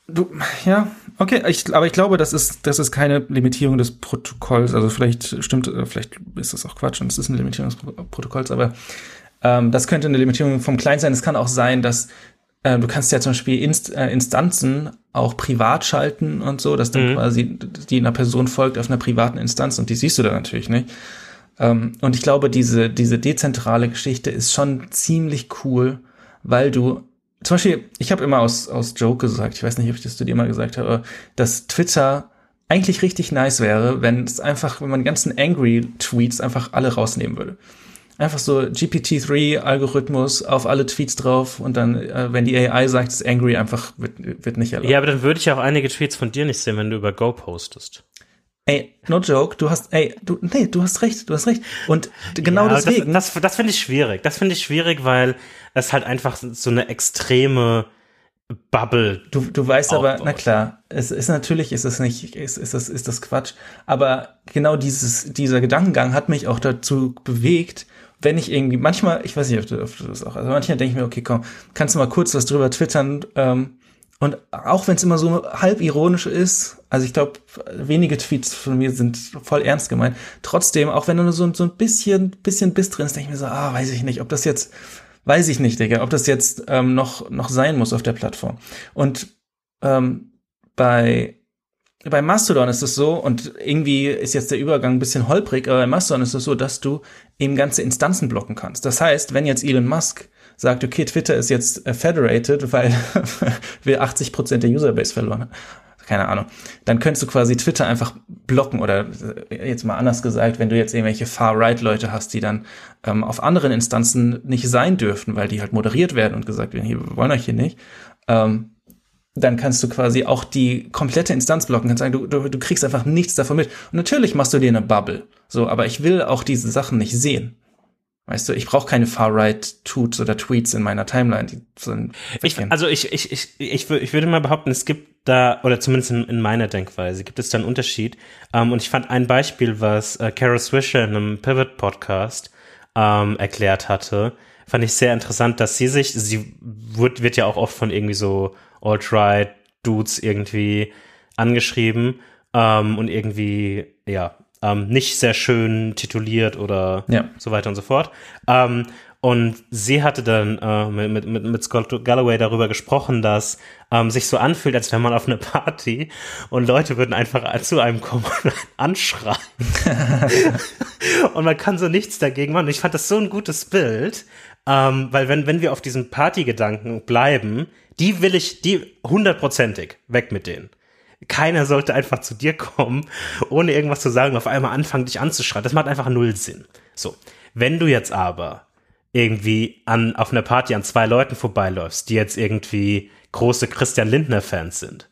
du, ja, okay, ich, aber ich glaube, das ist, das ist keine Limitierung des Protokolls. Also vielleicht stimmt, äh, vielleicht ist das auch Quatsch und es ist eine Limitierung des Protokolls, aber ähm, das könnte eine Limitierung vom Client sein. Es kann auch sein, dass äh, du kannst ja zum Beispiel Inst äh, Instanzen auch privat schalten und so, dass dann mhm. quasi die einer Person folgt auf einer privaten Instanz und die siehst du dann natürlich nicht. Ähm, und ich glaube, diese, diese dezentrale Geschichte ist schon ziemlich cool, weil du zum Beispiel, ich habe immer aus, aus Joke gesagt, ich weiß nicht, ob ich das zu dir mal gesagt habe, dass Twitter eigentlich richtig nice wäre, wenn es einfach, wenn man die ganzen Angry Tweets einfach alle rausnehmen würde einfach so GPT-3-Algorithmus auf alle Tweets drauf und dann, äh, wenn die AI sagt, es ist angry, einfach wird, wird nicht erlaubt. Ja, aber dann würde ich auch einige Tweets von dir nicht sehen, wenn du über Go postest. Ey, no joke, du hast, ey, du, nee, du hast recht, du hast recht. Und genau ja, deswegen. Das, das, das finde ich schwierig. Das finde ich schwierig, weil es halt einfach so eine extreme Bubble. Du, du weißt aufbaut. aber, na klar, es ist natürlich, ist es nicht, ist, ist das, ist das Quatsch. Aber genau dieses, dieser Gedankengang hat mich auch dazu bewegt, wenn ich irgendwie, manchmal, ich weiß nicht, ob du, das auch, also manchmal denke ich mir, okay, komm, kannst du mal kurz was drüber twittern, ähm, und auch wenn es immer so halb ironisch ist, also ich glaube, wenige Tweets von mir sind voll ernst gemeint. Trotzdem, auch wenn du nur so, so ein bisschen, bisschen bist drin, denke ich mir so, ah, weiß ich nicht, ob das jetzt, weiß ich nicht, Digga, ob das jetzt ähm, noch, noch sein muss auf der Plattform. Und ähm, bei bei Mastodon ist es so, und irgendwie ist jetzt der Übergang ein bisschen holprig, aber bei Mastodon ist es so, dass du eben ganze Instanzen blocken kannst. Das heißt, wenn jetzt Elon Musk sagt, okay, Twitter ist jetzt äh, federated, weil wir 80 Prozent der Userbase verloren haben, keine Ahnung, dann könntest du quasi Twitter einfach blocken oder äh, jetzt mal anders gesagt, wenn du jetzt irgendwelche Far-Right-Leute hast, die dann ähm, auf anderen Instanzen nicht sein dürfen, weil die halt moderiert werden und gesagt werden, hier, wir wollen euch hier nicht, ähm, dann kannst du quasi auch die komplette Instanz blocken. Kannst sagen, du, du, du kriegst einfach nichts davon mit. Und natürlich machst du dir eine Bubble. So, aber ich will auch diese Sachen nicht sehen. Weißt du, ich brauche keine Far-Right-Tuts oder Tweets in meiner Timeline. Die sind ich, also ich, ich, ich, ich, ich würde mal behaupten, es gibt da, oder zumindest in, in meiner Denkweise, gibt es da einen Unterschied. Um, ähm, und ich fand ein Beispiel, was äh, Kara Swisher in einem Pivot-Podcast ähm, erklärt hatte, fand ich sehr interessant, dass sie sich, sie wird, wird ja auch oft von irgendwie so Alt-Right-Dudes irgendwie angeschrieben ähm, und irgendwie, ja, ähm, nicht sehr schön tituliert oder ja. so weiter und so fort. Ähm, und sie hatte dann äh, mit, mit, mit Scott Galloway darüber gesprochen, dass ähm, sich so anfühlt, als wäre man auf einer Party und Leute würden einfach zu einem kommen und anschreien. und man kann so nichts dagegen machen. Ich fand das so ein gutes Bild, ähm, weil wenn, wenn wir auf diesen Partygedanken bleiben, die will ich, die hundertprozentig weg mit denen. Keiner sollte einfach zu dir kommen, ohne irgendwas zu sagen, auf einmal anfangen, dich anzuschreien. Das macht einfach null Sinn. So. Wenn du jetzt aber irgendwie an, auf einer Party an zwei Leuten vorbeiläufst, die jetzt irgendwie große Christian Lindner-Fans sind,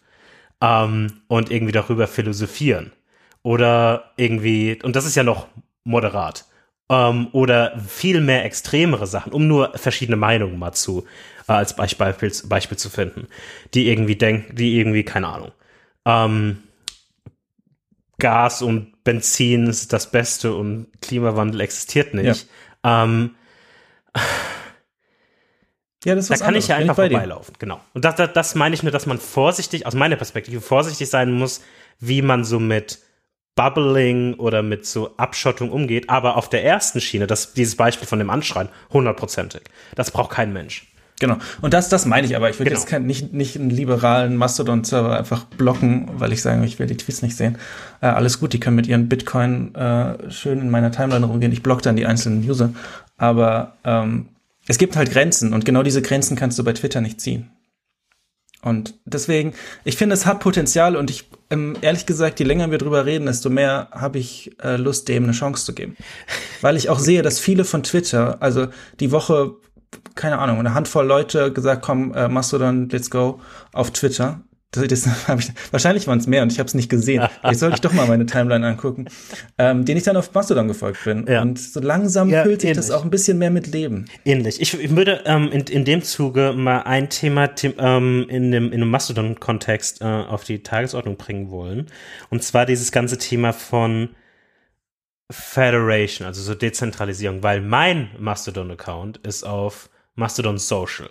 ähm, und irgendwie darüber philosophieren, oder irgendwie, und das ist ja noch moderat, ähm, oder viel mehr extremere Sachen, um nur verschiedene Meinungen mal zu, äh, als Beispiel, Beispiel zu finden, die irgendwie denken, die irgendwie, keine Ahnung, ähm, Gas und Benzin ist das Beste und Klimawandel existiert nicht. Ja. Ähm, ja, das ist da kann anderes. ich ja einfach ich vorbeilaufen, genau. Und das, das, das meine ich nur, dass man vorsichtig, aus meiner Perspektive, vorsichtig sein muss, wie man so mit Bubbling oder mit so Abschottung umgeht. Aber auf der ersten Schiene, das, dieses Beispiel von dem Anschreien, hundertprozentig. Das braucht kein Mensch. Genau. Und das, das meine ich aber. Ich würde genau. jetzt kein, nicht, nicht einen liberalen Mastodon-Server einfach blocken, weil ich sage, ich will die Tweets nicht sehen. Äh, alles gut, die können mit ihren Bitcoin äh, schön in meiner Timeline rumgehen. Ich block dann die einzelnen User. Aber ähm, es gibt halt Grenzen und genau diese Grenzen kannst du bei Twitter nicht ziehen. Und deswegen, ich finde, es hat Potenzial und ich, ähm, ehrlich gesagt, je länger wir drüber reden, desto mehr habe ich äh, Lust, dem eine Chance zu geben. Weil ich auch sehe, dass viele von Twitter, also die Woche keine Ahnung, eine Handvoll Leute gesagt, komm, äh, Mastodon, let's go, auf Twitter. Das, das ich, wahrscheinlich waren es mehr und ich habe es nicht gesehen. Jetzt sollte ich doch mal meine Timeline angucken, ähm, den ich dann auf Mastodon gefolgt bin. Ja. Und so langsam ja, füllt sich ähnlich. das auch ein bisschen mehr mit Leben. Ähnlich. Ich, ich würde ähm, in, in dem Zuge mal ein Thema ähm, in dem, in dem Mastodon-Kontext äh, auf die Tagesordnung bringen wollen. Und zwar dieses ganze Thema von Federation, also so Dezentralisierung, weil mein Mastodon-Account ist auf Mastodon Social.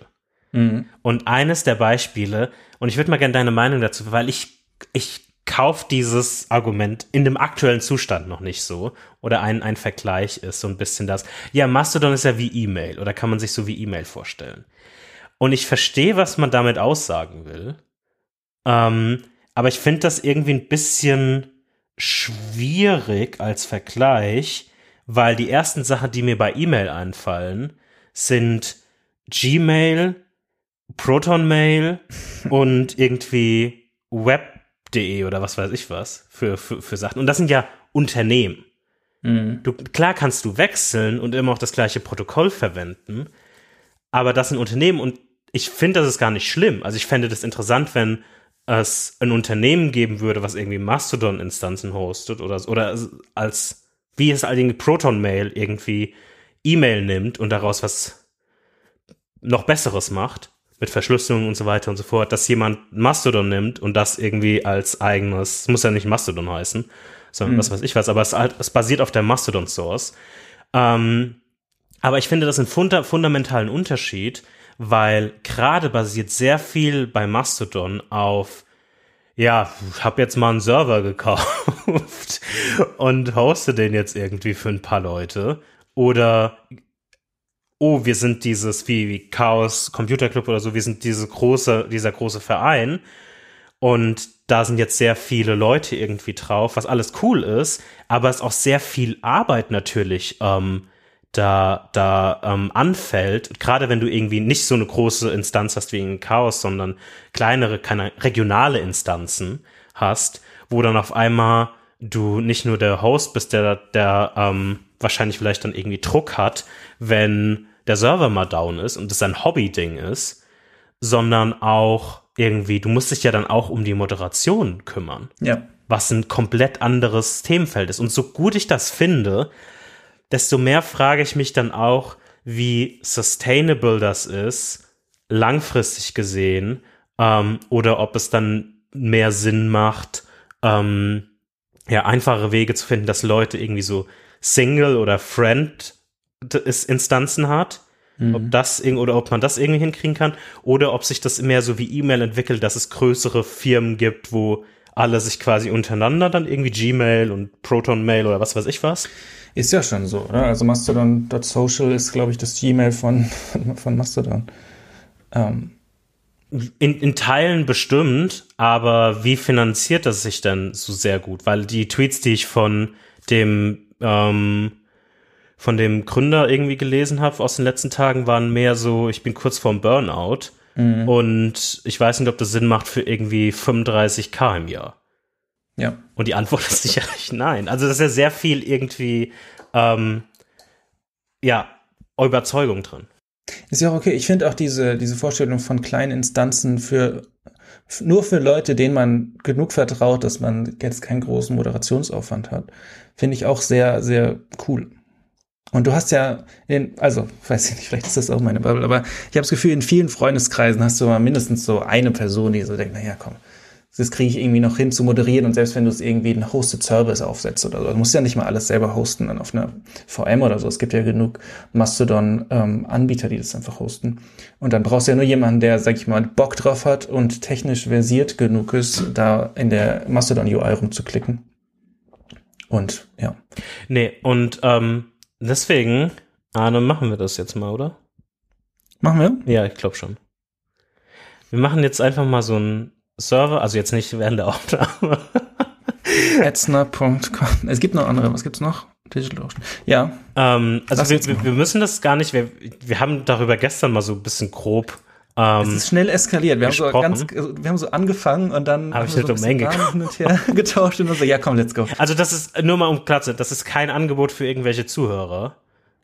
Mhm. Und eines der Beispiele, und ich würde mal gerne deine Meinung dazu, weil ich, ich kaufe dieses Argument in dem aktuellen Zustand noch nicht so. Oder ein, ein Vergleich ist so ein bisschen das. Ja, Mastodon ist ja wie E-Mail oder kann man sich so wie E-Mail vorstellen. Und ich verstehe, was man damit aussagen will. Ähm, aber ich finde das irgendwie ein bisschen schwierig als Vergleich, weil die ersten Sachen, die mir bei E-Mail einfallen, sind Gmail, Protonmail und irgendwie web.de oder was weiß ich was für, für, für Sachen. Und das sind ja Unternehmen. Mhm. Du, klar kannst du wechseln und immer auch das gleiche Protokoll verwenden, aber das sind Unternehmen und ich finde, das ist gar nicht schlimm. Also ich fände das interessant, wenn es ein Unternehmen geben würde, was irgendwie Mastodon-Instanzen hostet oder, oder als, wie es allerdings Proton-Mail irgendwie E-Mail nimmt und daraus was noch Besseres macht, mit Verschlüsselung und so weiter und so fort, dass jemand Mastodon nimmt und das irgendwie als eigenes, muss ja nicht Mastodon heißen, sondern mhm. was weiß ich was, aber es, halt, es basiert auf der Mastodon Source. Ähm, aber ich finde das einen funda fundamentalen Unterschied, weil gerade basiert sehr viel bei Mastodon auf ja, ich habe jetzt mal einen Server gekauft und hoste den jetzt irgendwie für ein paar Leute. Oder oh, wir sind dieses, wie, wie Chaos Computer Club oder so, wir sind diese große, dieser große Verein. Und da sind jetzt sehr viele Leute irgendwie drauf, was alles cool ist, aber es auch sehr viel Arbeit natürlich ähm, da, da ähm, anfällt. Gerade wenn du irgendwie nicht so eine große Instanz hast wie in Chaos, sondern kleinere, keine regionale Instanzen hast, wo dann auf einmal du nicht nur der Host bist, der, der ähm, wahrscheinlich vielleicht dann irgendwie Druck hat, wenn der Server mal down ist und es ein Hobby-Ding ist, sondern auch irgendwie, du musst dich ja dann auch um die Moderation kümmern. Ja. Was ein komplett anderes Themenfeld ist. Und so gut ich das finde, desto mehr frage ich mich dann auch, wie sustainable das ist, langfristig gesehen, ähm, oder ob es dann mehr Sinn macht, ähm, ja, einfache Wege zu finden, dass Leute irgendwie so Single oder Friend Instanzen hat. Mhm. Ob das oder ob man das irgendwie hinkriegen kann oder ob sich das mehr so wie E-Mail entwickelt, dass es größere Firmen gibt, wo alle sich quasi untereinander dann irgendwie Gmail und Proton Mail oder was weiß ich was. Ist ja schon so, oder? Also Mastodon.social ist, glaube ich, das Gmail von, von Mastodon. Ähm. In, in Teilen bestimmt, aber wie finanziert das sich denn so sehr gut? Weil die Tweets, die ich von dem ähm, von dem Gründer irgendwie gelesen habe aus den letzten Tagen, waren mehr so, ich bin kurz vorm Burnout mhm. und ich weiß nicht, ob das Sinn macht für irgendwie 35k im Jahr. Ja. Und die Antwort ist sicherlich nein. Also das ist ja sehr viel irgendwie, ähm, ja, Überzeugung drin. Ist ja auch okay. Ich finde auch diese, diese Vorstellung von kleinen Instanzen für nur für Leute, denen man genug vertraut, dass man jetzt keinen großen Moderationsaufwand hat, finde ich auch sehr, sehr cool. Und du hast ja, in, also, weiß ich nicht, vielleicht ist das auch meine Bubble, aber ich habe das Gefühl, in vielen Freundeskreisen hast du mal mindestens so eine Person, die so denkt, naja, komm, das kriege ich irgendwie noch hin zu moderieren und selbst wenn du es irgendwie in Hosted Service aufsetzt oder so, du musst ja nicht mal alles selber hosten dann auf einer VM oder so. Es gibt ja genug Mastodon-Anbieter, ähm, die das einfach hosten. Und dann brauchst du ja nur jemanden, der, sag ich mal, Bock drauf hat und technisch versiert genug ist, da in der Mastodon-UI rumzuklicken. Und ja. Nee, und ähm, deswegen, Arne, machen wir das jetzt mal, oder? Machen wir? Ja, ich glaube schon. Wir machen jetzt einfach mal so ein Server, also jetzt nicht während der Aufnahme. Etzner.com. Es gibt noch andere. Was gibt's noch? DigitalOcean. Ja. Ähm, also wir, wir, wir, müssen das gar nicht. Wir, wir haben darüber gestern mal so ein bisschen grob. Ähm, es ist schnell eskaliert. Wir haben, so ganz, wir haben so angefangen und dann Hab ich eine so Domain hin und her getauscht und so. Ja, komm, let's go. Also das ist nur mal um klar zu das ist kein Angebot für irgendwelche Zuhörer.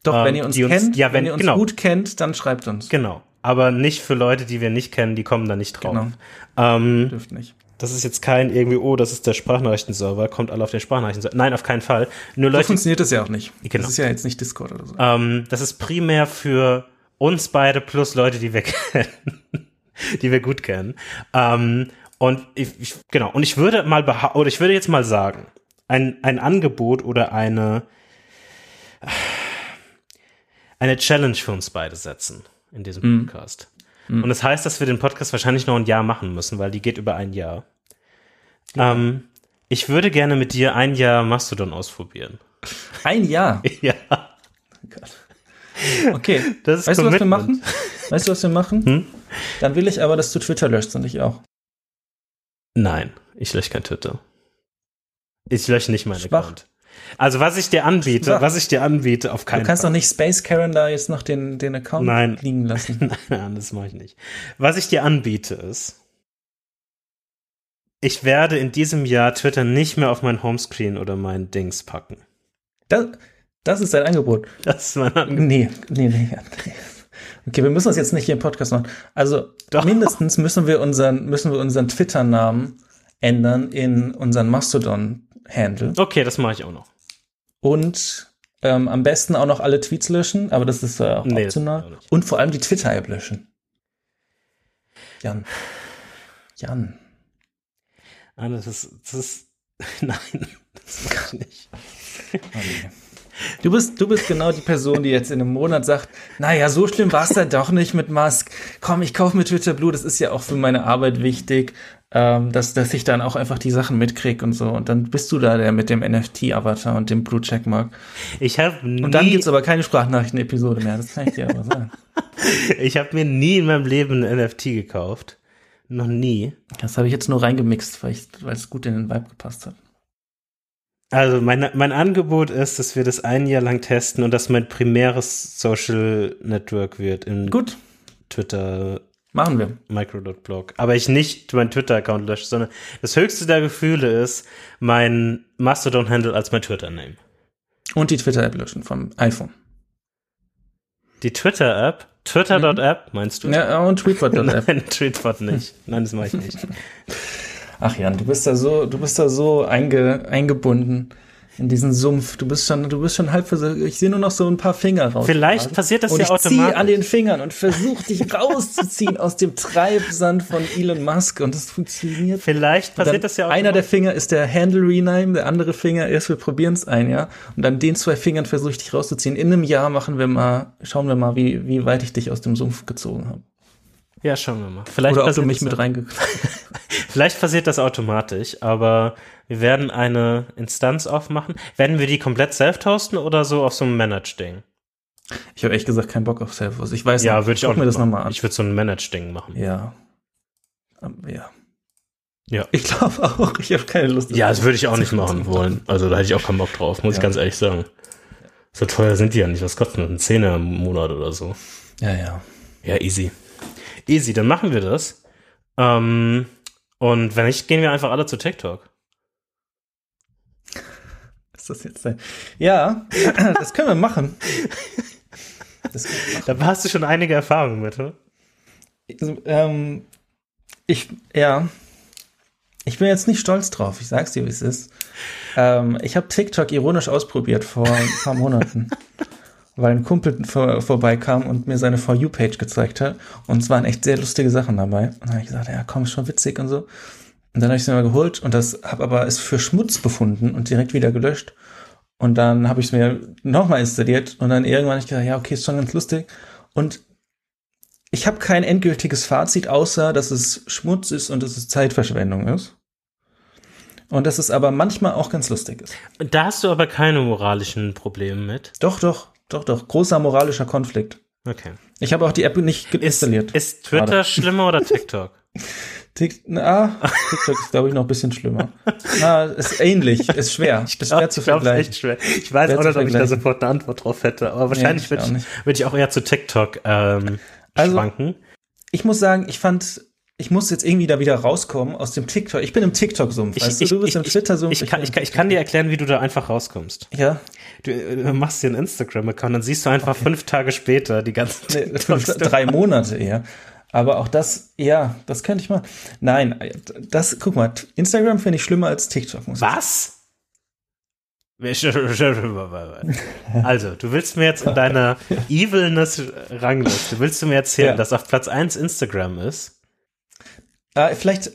Doch, ähm, wenn ihr uns kennt, uns, ja, wenn, wenn ihr uns genau. gut kennt, dann schreibt uns. Genau aber nicht für Leute, die wir nicht kennen, die kommen da nicht drauf. Genau. Ähm, Dürft nicht. Das ist jetzt kein irgendwie, oh, das ist der Sprachnachrichtenserver, kommt alle auf den Sprachnachrichtenserver. Nein, auf keinen Fall. Nur Leute, so funktioniert das ja auch nicht. Genau. Das ist ja jetzt nicht Discord oder so. Ähm, das ist primär für uns beide plus Leute, die wir kennen, die wir gut kennen. Ähm, und ich, ich, genau, und ich würde mal behaupten, oder ich würde jetzt mal sagen, ein, ein Angebot oder eine, eine Challenge für uns beide setzen in diesem mhm. Podcast. Mhm. Und das heißt, dass wir den Podcast wahrscheinlich noch ein Jahr machen müssen, weil die geht über ein Jahr. Ja. Ähm, ich würde gerne mit dir ein Jahr Mastodon ausprobieren. Ein Jahr? ja. Oh okay. Das ist weißt du, was wir machen? Weißt du, was wir machen? Hm? Dann will ich aber, dass du Twitter löscht und ich auch. Nein, ich lösche kein Twitter. Ich lösche nicht meinen Schwach. Account. Also was ich dir anbiete, was ich dir anbiete, auf keinen Fall. Du kannst Fall. doch nicht Space Karen da jetzt noch den, den Account nein. liegen lassen. nein, nein, das mache ich nicht. Was ich dir anbiete ist, ich werde in diesem Jahr Twitter nicht mehr auf mein Homescreen oder mein Dings packen. Das, das ist dein Angebot. Das ist mein Angebot. Nee, nee, nee. Okay, wir müssen das jetzt nicht hier im Podcast machen. Also Doch. mindestens müssen wir unseren, müssen wir unseren Twitter-Namen ändern in unseren Mastodon-Handle. Okay, das mache ich auch noch. Und ähm, am besten auch noch alle Tweets löschen, aber das ist äh, auch nee, optional. Auch Und vor allem die Twitter-App löschen. Jan. Jan. Ah, das ist, das ist, nein, das mach ich nicht. Okay. Du bist, du bist genau die Person, die jetzt in einem Monat sagt, naja, so schlimm war es da doch nicht mit Musk. Komm, ich kaufe mir Twitter Blue, das ist ja auch für meine Arbeit wichtig ähm, dass, dass ich dann auch einfach die Sachen mitkrieg und so. Und dann bist du da der mit dem NFT-Avatar und dem Blue Checkmark. Ich habe Und dann gibt's aber keine Sprachnachrichten-Episode mehr, das kann ich dir aber sagen. ich habe mir nie in meinem Leben ein NFT gekauft. Noch nie. Das habe ich jetzt nur reingemixt, weil es gut in den Vibe gepasst hat. Also mein, mein Angebot ist, dass wir das ein Jahr lang testen und dass mein primäres Social Network wird in Gut. Twitter, Machen wir. Micro.blog. Aber ich nicht meinen Twitter-Account lösche, sondern das höchste der Gefühle ist, mein Mastodon-Handle als mein Twitter-Name. Und die Twitter-App löschen vom iPhone. Die Twitter-App? Twitter.app, meinst du? Ja, und Tweetbot.app. Nein, Tweetbot nicht. Nein, das mache ich nicht. Ach Jan, du bist da so, du bist da so einge, eingebunden in diesen Sumpf. Du bist schon, du bist schon halb versucht. Ich sehe nur noch so ein paar Finger raus. Vielleicht passiert das und ja ich automatisch. ziehe an den Fingern und versuche dich rauszuziehen aus dem Treibsand von Elon Musk und das funktioniert. Vielleicht passiert das ja einer der automatisch. Finger ist der Handle Rename, der andere Finger ist, wir probieren es ein, ja. Und an den zwei Fingern versuche ich dich rauszuziehen. In einem Jahr machen wir mal, schauen wir mal, wie, wie weit ich dich aus dem Sumpf gezogen habe. Ja, schauen wir mal. Vielleicht Oder ob du passiert mich das mit ja- reingekommen Vielleicht passiert das automatisch, aber wir werden eine Instanz aufmachen. Werden wir die komplett self hosten oder so auf so einem Managed-Ding? Ich habe echt gesagt keinen Bock auf Salesforce. Ich weiß Ja, nicht. würde ich Guck auch mir das nochmal an. Ich würde so ein Managed-Ding machen. Ja. Ähm, Ja. Ja. Ich glaube auch, ich habe keine Lust. Ja, das würde ich auch nicht machen wollen. Also da hätte ich auch keinen Bock drauf, muss ich Ja. ganz ehrlich sagen. So teuer sind die ja nicht. Was kostet denn ein Zehner im Monat oder so? Ja, ja. Ja, easy. Easy, dann machen wir das. Ähm, und wenn nicht, gehen wir einfach alle zu TikTok. Ist das jetzt ein Ja, das können wir machen. Das, Da hast du schon einige Erfahrungen mit, oder? ähm, ich, ja. Ich bin jetzt nicht stolz drauf, ich sag's dir, wie es ist. Ähm, ich habe TikTok ironisch ausprobiert vor ein paar Monaten, weil ein Kumpel vor, vorbeikam und mir seine For You-Page gezeigt hat. Und es waren echt sehr lustige Sachen dabei. Und dann habe ich gesagt, ja komm, ist schon witzig und so. Und dann habe ich es mir mal geholt und das habe aber es für Schmutz befunden und direkt wieder gelöscht. Und dann habe ich es mir nochmal installiert und dann irgendwann habe ich gedacht, ja, okay, ist schon ganz lustig. Und ich habe kein endgültiges Fazit, außer dass es Schmutz ist und dass es Zeitverschwendung ist. Und dass es aber manchmal auch ganz lustig ist. Da hast du aber keine moralischen Probleme mit. Doch, doch, doch, doch. Großer moralischer Konflikt. Okay. Ich habe auch die App nicht Ist, installiert. ist Twitter Gerade. schlimmer oder TikTok? Tik na, TikTok ist, glaube ich, noch ein bisschen schlimmer. Ah, ist ähnlich, ist schwer. Ist schwer zu ich vergleichen. schwer. Ich weiß Schwer auch nicht, ob ich da sofort eine Antwort drauf hätte, aber wahrscheinlich ich würde ich, würd ich auch eher zu TikTok ähm, Also- schwanken. Ich muss sagen, ich fand, ich muss jetzt irgendwie da wieder rauskommen aus dem TikTok. Ich bin im TikTok-Sumpf, Ich, weißt ich, du? Du bist ich, im Twitter-Sumpf. ich, kann, ich, kann, ich kann dir erklären, wie du da einfach rauskommst. Ja, Du äh, machst dir einen Instagram-Account, dann siehst du einfach fünf Tage später die ganzen nee, fünf, drei Monate eher. Aber auch das, ja, das könnte ich mal. Nein, das, guck mal, Instagram finde ich schlimmer als TikTok. Muss ich Was? Also, du willst mir jetzt in deiner Evilness-Rangliste, willst du mir erzählen, Ja. dass auf Platz 1 Instagram ist? Ah, vielleicht,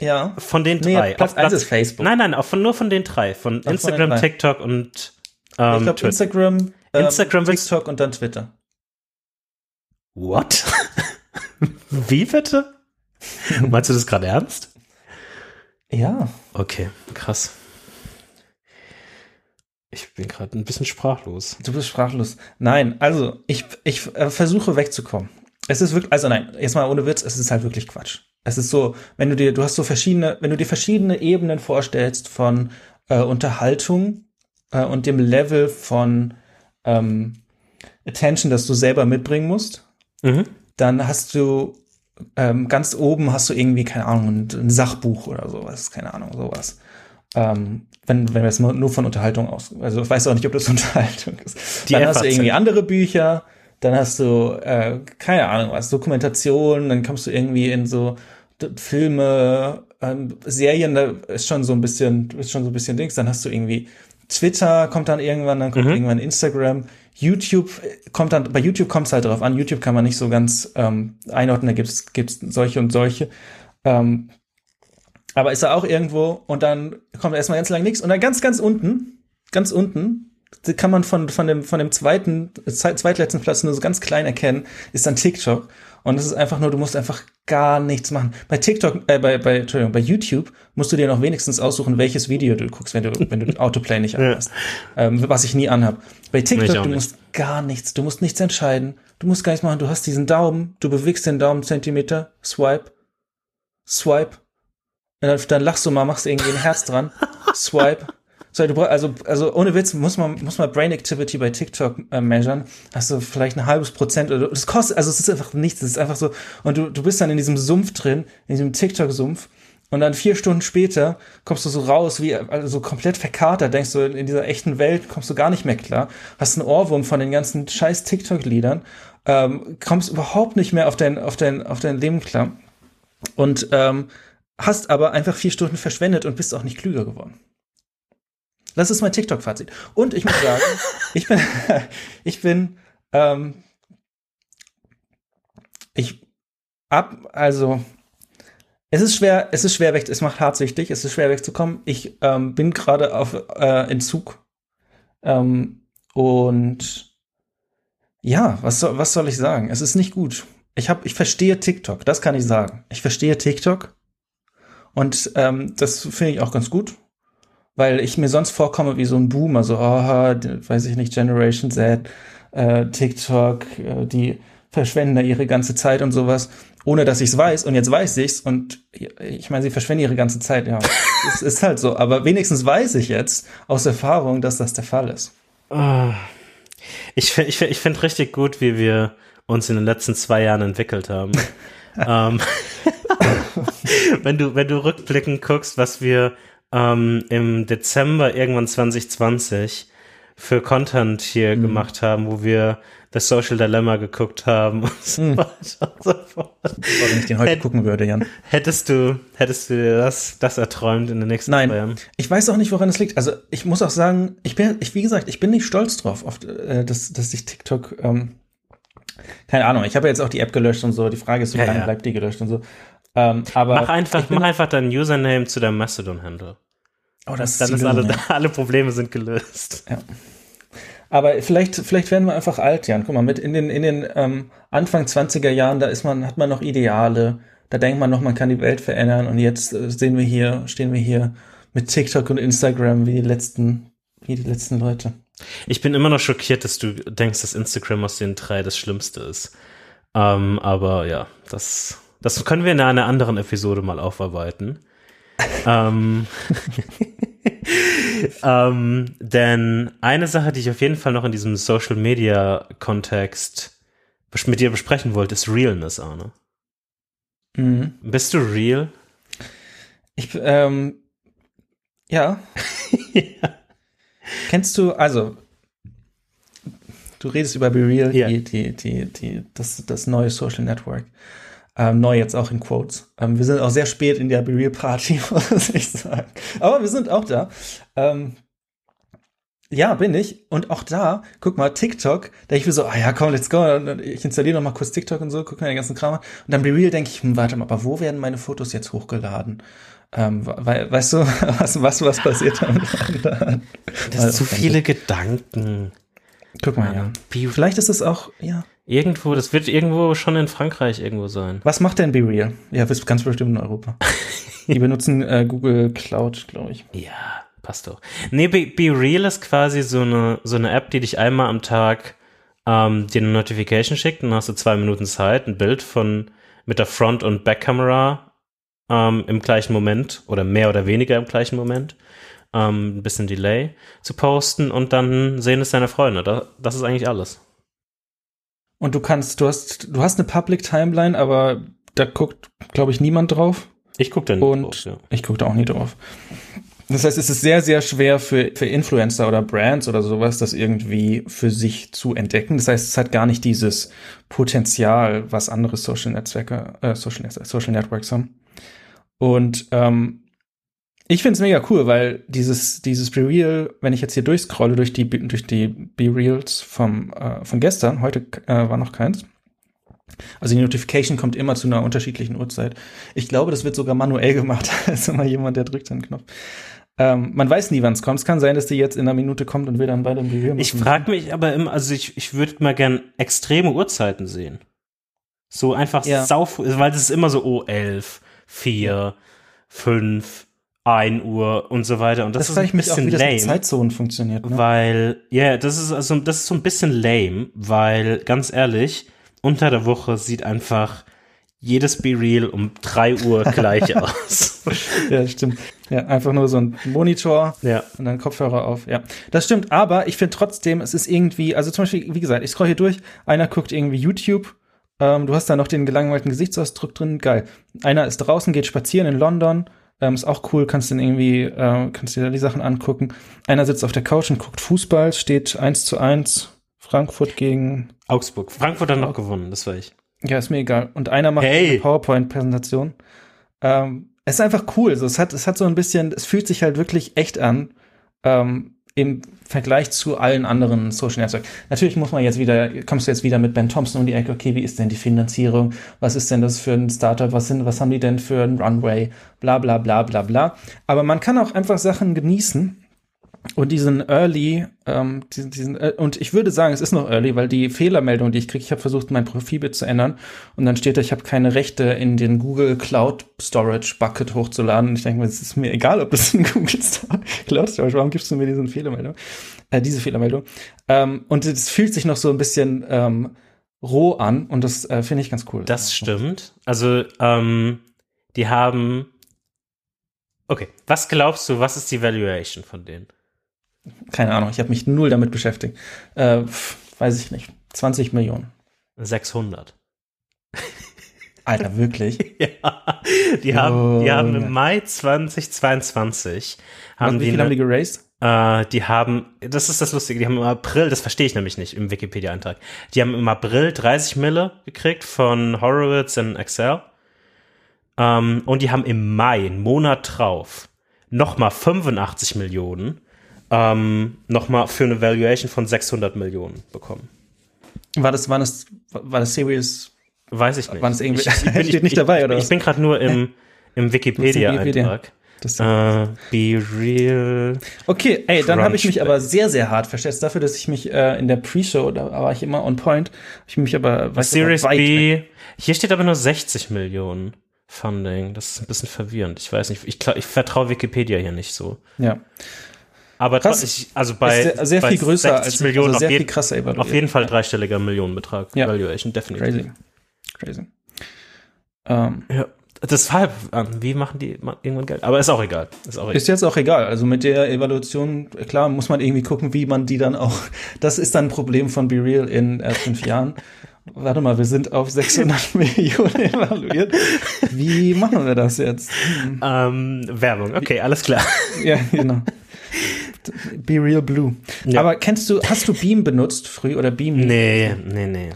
ja. Von den Nee, drei. Platz Auf eins ist Facebook. Nein, nein, auch von, nur von den drei. Von den Instagram, drei. TikTok und ich ähm, glaube Twitter. Instagram, ähm, Instagram TikTok und dann Twitter. What? Wie bitte? Meinst du das gerade ernst? Ja. Okay, krass. Ich bin gerade ein bisschen sprachlos. Du bist sprachlos. Nein, also ich, ich äh, versuche wegzukommen. Es ist wirklich, also nein, jetzt mal ohne Witz, es ist halt wirklich Quatsch. Es ist so, wenn du dir, du hast so verschiedene, wenn du dir verschiedene Ebenen vorstellst von äh, Unterhaltung äh, und dem Level von ähm, Attention, das du selber mitbringen musst, Mhm. dann hast du ähm, ganz oben hast du irgendwie, keine Ahnung, ein, Sachbuch oder sowas, keine Ahnung, sowas. Ähm, wenn, wenn wir jetzt nur von Unterhaltung aus, also ich weiß auch nicht, ob das Unterhaltung ist. Die dann hast du FAZ. irgendwie andere Bücher, dann hast du, äh, keine Ahnung was, Dokumentation, dann kommst du irgendwie in so Filme, ähm, Serien, da ist schon so ein bisschen, ist schon so ein bisschen Dings, dann hast du irgendwie Twitter kommt dann irgendwann, dann kommt Mhm. irgendwann Instagram, YouTube äh, kommt dann, bei YouTube kommt es halt drauf an, YouTube kann man nicht so ganz ähm, einordnen, da gibt's gibt's solche und solche. Ähm, aber ist er auch irgendwo und dann kommt erstmal ganz lang nichts und dann ganz, ganz unten, ganz unten, kann man von, von dem, von dem zweiten, zweit- zweitletzten Platz nur so ganz klein erkennen, ist dann TikTok. Und es ist einfach nur, du musst einfach gar nichts machen. Bei TikTok, äh, bei, bei, Entschuldigung, bei YouTube musst du dir noch wenigstens aussuchen, welches Video du guckst, wenn du, wenn du Autoplay nicht anhast. Ähm, was ich nie anhab. Bei TikTok, du musst gar nichts, du musst nichts entscheiden. Du musst gar nichts machen. Du hast diesen Daumen, du bewegst den Daumen Zentimeter, swipe, swipe. Und dann, dann lachst du mal, machst irgendwie ein Herz dran, swipe. So, du, bra- also, also ohne Witz, muss man, muss man Brain Activity bei TikTok äh, measuren. Hast du vielleicht ein halbes Prozent oder das kostet, also es ist einfach nichts, es ist einfach so. Und du, du bist dann in diesem Sumpf drin, in diesem TikTok-Sumpf. Und dann vier Stunden später kommst du so raus, wie also so komplett verkatert, denkst du, in dieser echten Welt kommst du gar nicht mehr klar. Hast einen Ohrwurm von den ganzen scheiß TikTok-Liedern. ähm, kommst überhaupt nicht mehr auf dein, auf dein, auf dein Leben klar. Und ähm, hast aber einfach vier Stunden verschwendet und bist auch nicht klüger geworden. Das ist mein TikTok-Fazit. Und ich muss sagen, ich bin, ich bin, ähm, ich ab, also es ist schwer, es ist schwer weg, es macht hartsüchtig, es ist schwer wegzukommen. Ich ähm, bin gerade auf äh, Entzug ähm, und ja, was soll, was soll ich sagen? Es ist nicht gut. Ich habe, ich verstehe TikTok, das kann ich sagen. Ich verstehe TikTok und ähm, das finde ich auch ganz gut, weil ich mir sonst vorkomme wie so ein Boomer, so, oh, weiß ich nicht, Generation Z, äh, TikTok, äh, die verschwenden da ihre ganze Zeit und sowas, ohne dass ich es weiß. Und jetzt weiß ich's und ich meine, sie verschwenden ihre ganze Zeit, ja. es ist halt so. Aber wenigstens weiß ich jetzt aus Erfahrung, dass das der Fall ist. Ah. Ich finde ich, ich find richtig gut, wie wir uns in den letzten zwei Jahren entwickelt haben. ähm, wenn du, wenn du rückblickend guckst, was wir ähm, im Dezember irgendwann 2020 für Content hier mhm. gemacht haben, wo wir das Social Dilemma geguckt haben und so mhm. weiter und so fort. Wenn ich den heute Hätt, gucken würde, Jan. Hättest du, hättest du dir das, das erträumt in den nächsten Nein, Jahren? Ich weiß auch nicht, woran es liegt. Also ich muss auch sagen, ich bin, ich, wie gesagt, ich bin nicht stolz drauf, auf, äh, dass, dass ich TikTok, ähm, keine Ahnung, ich habe jetzt auch die App gelöscht und so. Die Frage ist, wie ja, lange ja. bleibt die gelöscht und so. Ähm, aber mach einfach, mach einfach dein Username zu deinem Mastodon-Handle. Oh, das ist Dann ist alle, alle Probleme sind gelöst. Ja. Aber vielleicht, vielleicht werden wir einfach alt, Jan. Guck mal, mit in den, in den ähm, Anfang 20er Jahren, da ist man, hat man noch Ideale. Da denkt man noch, man kann die Welt verändern. Und jetzt äh, sehen wir hier, stehen wir hier mit TikTok und Instagram wie die letzten, wie die letzten Leute. Ich bin immer noch schockiert, dass du denkst, dass Instagram aus den drei das Schlimmste ist. Ähm, aber ja, das, das können wir in einer anderen Episode mal aufarbeiten. ähm, ähm, denn eine Sache, die ich auf jeden Fall noch in diesem Social Media Kontext mit dir besprechen wollte, ist Realness, Arne. Mhm. Bist du real? Ich, ähm, ja. ja. Kennst du, also, du redest über Be Real, ja. die, die, die, die, das, das neue Social Network. Ähm, neu jetzt auch in Quotes. Ähm, wir sind auch sehr spät in der Be Real Party, muss ich sagen. Aber wir sind auch da. Ähm, ja, bin ich. Und auch da, guck mal, TikTok, da ich mir so, ah ja, komm, let's go. Ich installiere noch mal kurz TikTok und so, guck mir den ganzen Kram an. Und dann Be Real denke ich, hm, warte mal, aber wo werden meine Fotos jetzt hochgeladen? Ähm, we weißt du, was, was, was passiert damit? das sind zu viele Gedanken. Guck mal, ja. ja. Vielleicht ist es auch, ja. Irgendwo, das wird irgendwo schon in Frankreich irgendwo sein. Was macht denn BeReal? Ja, das ganz bestimmt in Europa. Die benutzen äh, Google Cloud, glaube ich. Ja, passt doch. Nee, BeReal ist quasi so eine, so eine App, die dich einmal am Tag ähm, dir eine Notification schickt. Dann hast du zwei Minuten Zeit, ein Bild von mit der Front- und Backkamera ähm, im gleichen Moment oder mehr oder weniger im gleichen Moment ähm, ein bisschen Delay zu posten und dann sehen es deine Freunde. Das, das ist eigentlich alles. Und du kannst, du hast, du hast eine Public Timeline, aber da guckt, glaube ich, niemand drauf. Ich gucke da nicht und drauf. Ja. Ich gucke da auch nie drauf. Das heißt, es ist sehr, sehr schwer für, für Influencer oder Brands oder sowas, das irgendwie für sich zu entdecken. Das heißt, es hat gar nicht dieses Potenzial, was andere Social Netzwerke, äh, Social, Social Networks haben. Und ähm, ich finde es mega cool, weil dieses, dieses Be-Real, wenn ich jetzt hier durchscrolle durch die, durch die Be-Reals vom, äh, von gestern, heute äh, war noch keins. Also die Notification kommt immer zu einer unterschiedlichen Uhrzeit. Ich glaube, das wird sogar manuell gemacht. da ist immer jemand, der drückt den Knopf. Ähm, man weiß nie, wann es kommt. Es kann sein, dass die jetzt in einer Minute kommt und wir dann beide im machen. Ich frage mich aber immer, also ich, ich würde mal gern extreme Uhrzeiten sehen. So einfach ja. sau, weil das ist immer so, oh, elf, vier, fünf, 1 Uhr und so weiter. Und das, das ist ein bisschen auch, wie lame. Das Zeitzonen funktioniert. Ne? Weil, ja, yeah, das ist also, das ist so ein bisschen lame, weil, ganz ehrlich, unter der Woche sieht einfach jedes Be Real um 3 Uhr gleich aus. ja, stimmt. Ja, einfach nur so ein Monitor ja. und dann Kopfhörer auf. Ja, das stimmt. Aber ich finde trotzdem, es ist irgendwie, also zum Beispiel, wie gesagt, ich scroll hier durch, einer guckt irgendwie YouTube, ähm, du hast da noch den gelangweilten Gesichtsausdruck drin, geil. Einer ist draußen, geht spazieren in London, ähm, ist auch cool, kannst dann irgendwie, äh, kannst dir da die Sachen angucken. Einer sitzt auf der Couch und guckt Fußball, steht eins zu eins Frankfurt gegen Augsburg. Frankfurt hat noch gewonnen, das war ich. Ja, ist mir egal. Und einer macht Hey. eine PowerPoint-Präsentation. Ähm, es ist einfach cool. So, es, hat, es hat so ein bisschen, es fühlt sich halt wirklich echt an. Ähm, im Vergleich zu allen anderen Social Netzwerken. Natürlich muss man jetzt wieder, kommst du jetzt wieder mit Ben Thompson um die Ecke, okay, wie ist denn die Finanzierung? Was ist denn das für ein Startup? Was sind, was haben die denn für ein Runway? Bla, bla, bla, bla, bla. Aber man kann auch einfach Sachen genießen und diesen Early, ähm, diesen, diesen, äh, und ich würde sagen, es ist noch Early, weil die Fehlermeldung, die ich kriege, ich habe versucht, mein Profilbild zu ändern und dann steht da, ich habe keine Rechte in den Google Cloud Storage Bucket hochzuladen. Und ich denke mir, es ist mir egal, ob das in Google Cloud Storage, warum gibst du mir diesen Fehlermeldung? Äh, diese Fehlermeldung. Ähm, und es fühlt sich noch so ein bisschen ähm, roh an und das äh, finde ich ganz cool. Das stimmt. Also, ähm, die haben. Okay, was glaubst du, was ist die Valuation von denen? Keine Ahnung, ich habe mich null damit beschäftigt. Äh, weiß ich nicht. 20 Millionen. 600. Alter, wirklich? ja, die haben, die haben im Mai 2022 Was, haben wie die, viel haben die geraced? äh, die haben, das ist das Lustige, die haben im April, das verstehe ich nämlich nicht im Wikipedia-Eintrag, die haben im April 30 Mille gekriegt von Horowitz in Excel ähm, und die haben im Mai, einen Monat drauf, nochmal 85 Millionen ähm, nochmal für eine Valuation von 600 Millionen bekommen. War das, war das, war das Serious? Weiß ich nicht. Waren es irgendwie- ich, ich bin, steht nicht dabei, oder Ich, was? ich bin gerade nur im, im Wikipedia-Eintrag. Das Äh, be real. okay, ey, dann habe ich mich aber sehr, sehr hart verschätzt. Dafür, dass ich mich äh, in der Pre-Show, da war ich immer on point, ich mich aber du, Series weg. B. Hier steht aber nur 60 Millionen Funding. Das ist ein bisschen verwirrend. Ich weiß nicht. Ich, ich vertraue Wikipedia hier nicht so. Ja, Aber Krass. ich, also bei, sehr, sehr bei viel größer 60 als Millionen also sehr viel krasser evaluiert. auf jeden Fall dreistelliger Millionenbetrag. Ja. Valuation, definitiv. Crazy. Crazy. Ähm, Ja. Deshalb, ähm, wie machen die irgendwann Geld? Aber ist auch egal. Ist auch egal. Ist jetzt auch egal. Also mit der Evaluation, klar, muss man irgendwie gucken, wie man die dann auch. Das ist dann ein Problem von Be Real in äh, fünf Jahren. Warte mal, wir sind auf 600 Millionen evaluiert. Wie machen wir das jetzt? Hm. Ähm, Werbung, okay, alles klar. Ja, genau. Be Real Blue. Ja. Aber kennst du, hast du Beam benutzt früh oder Beam? Nee, nee, nee.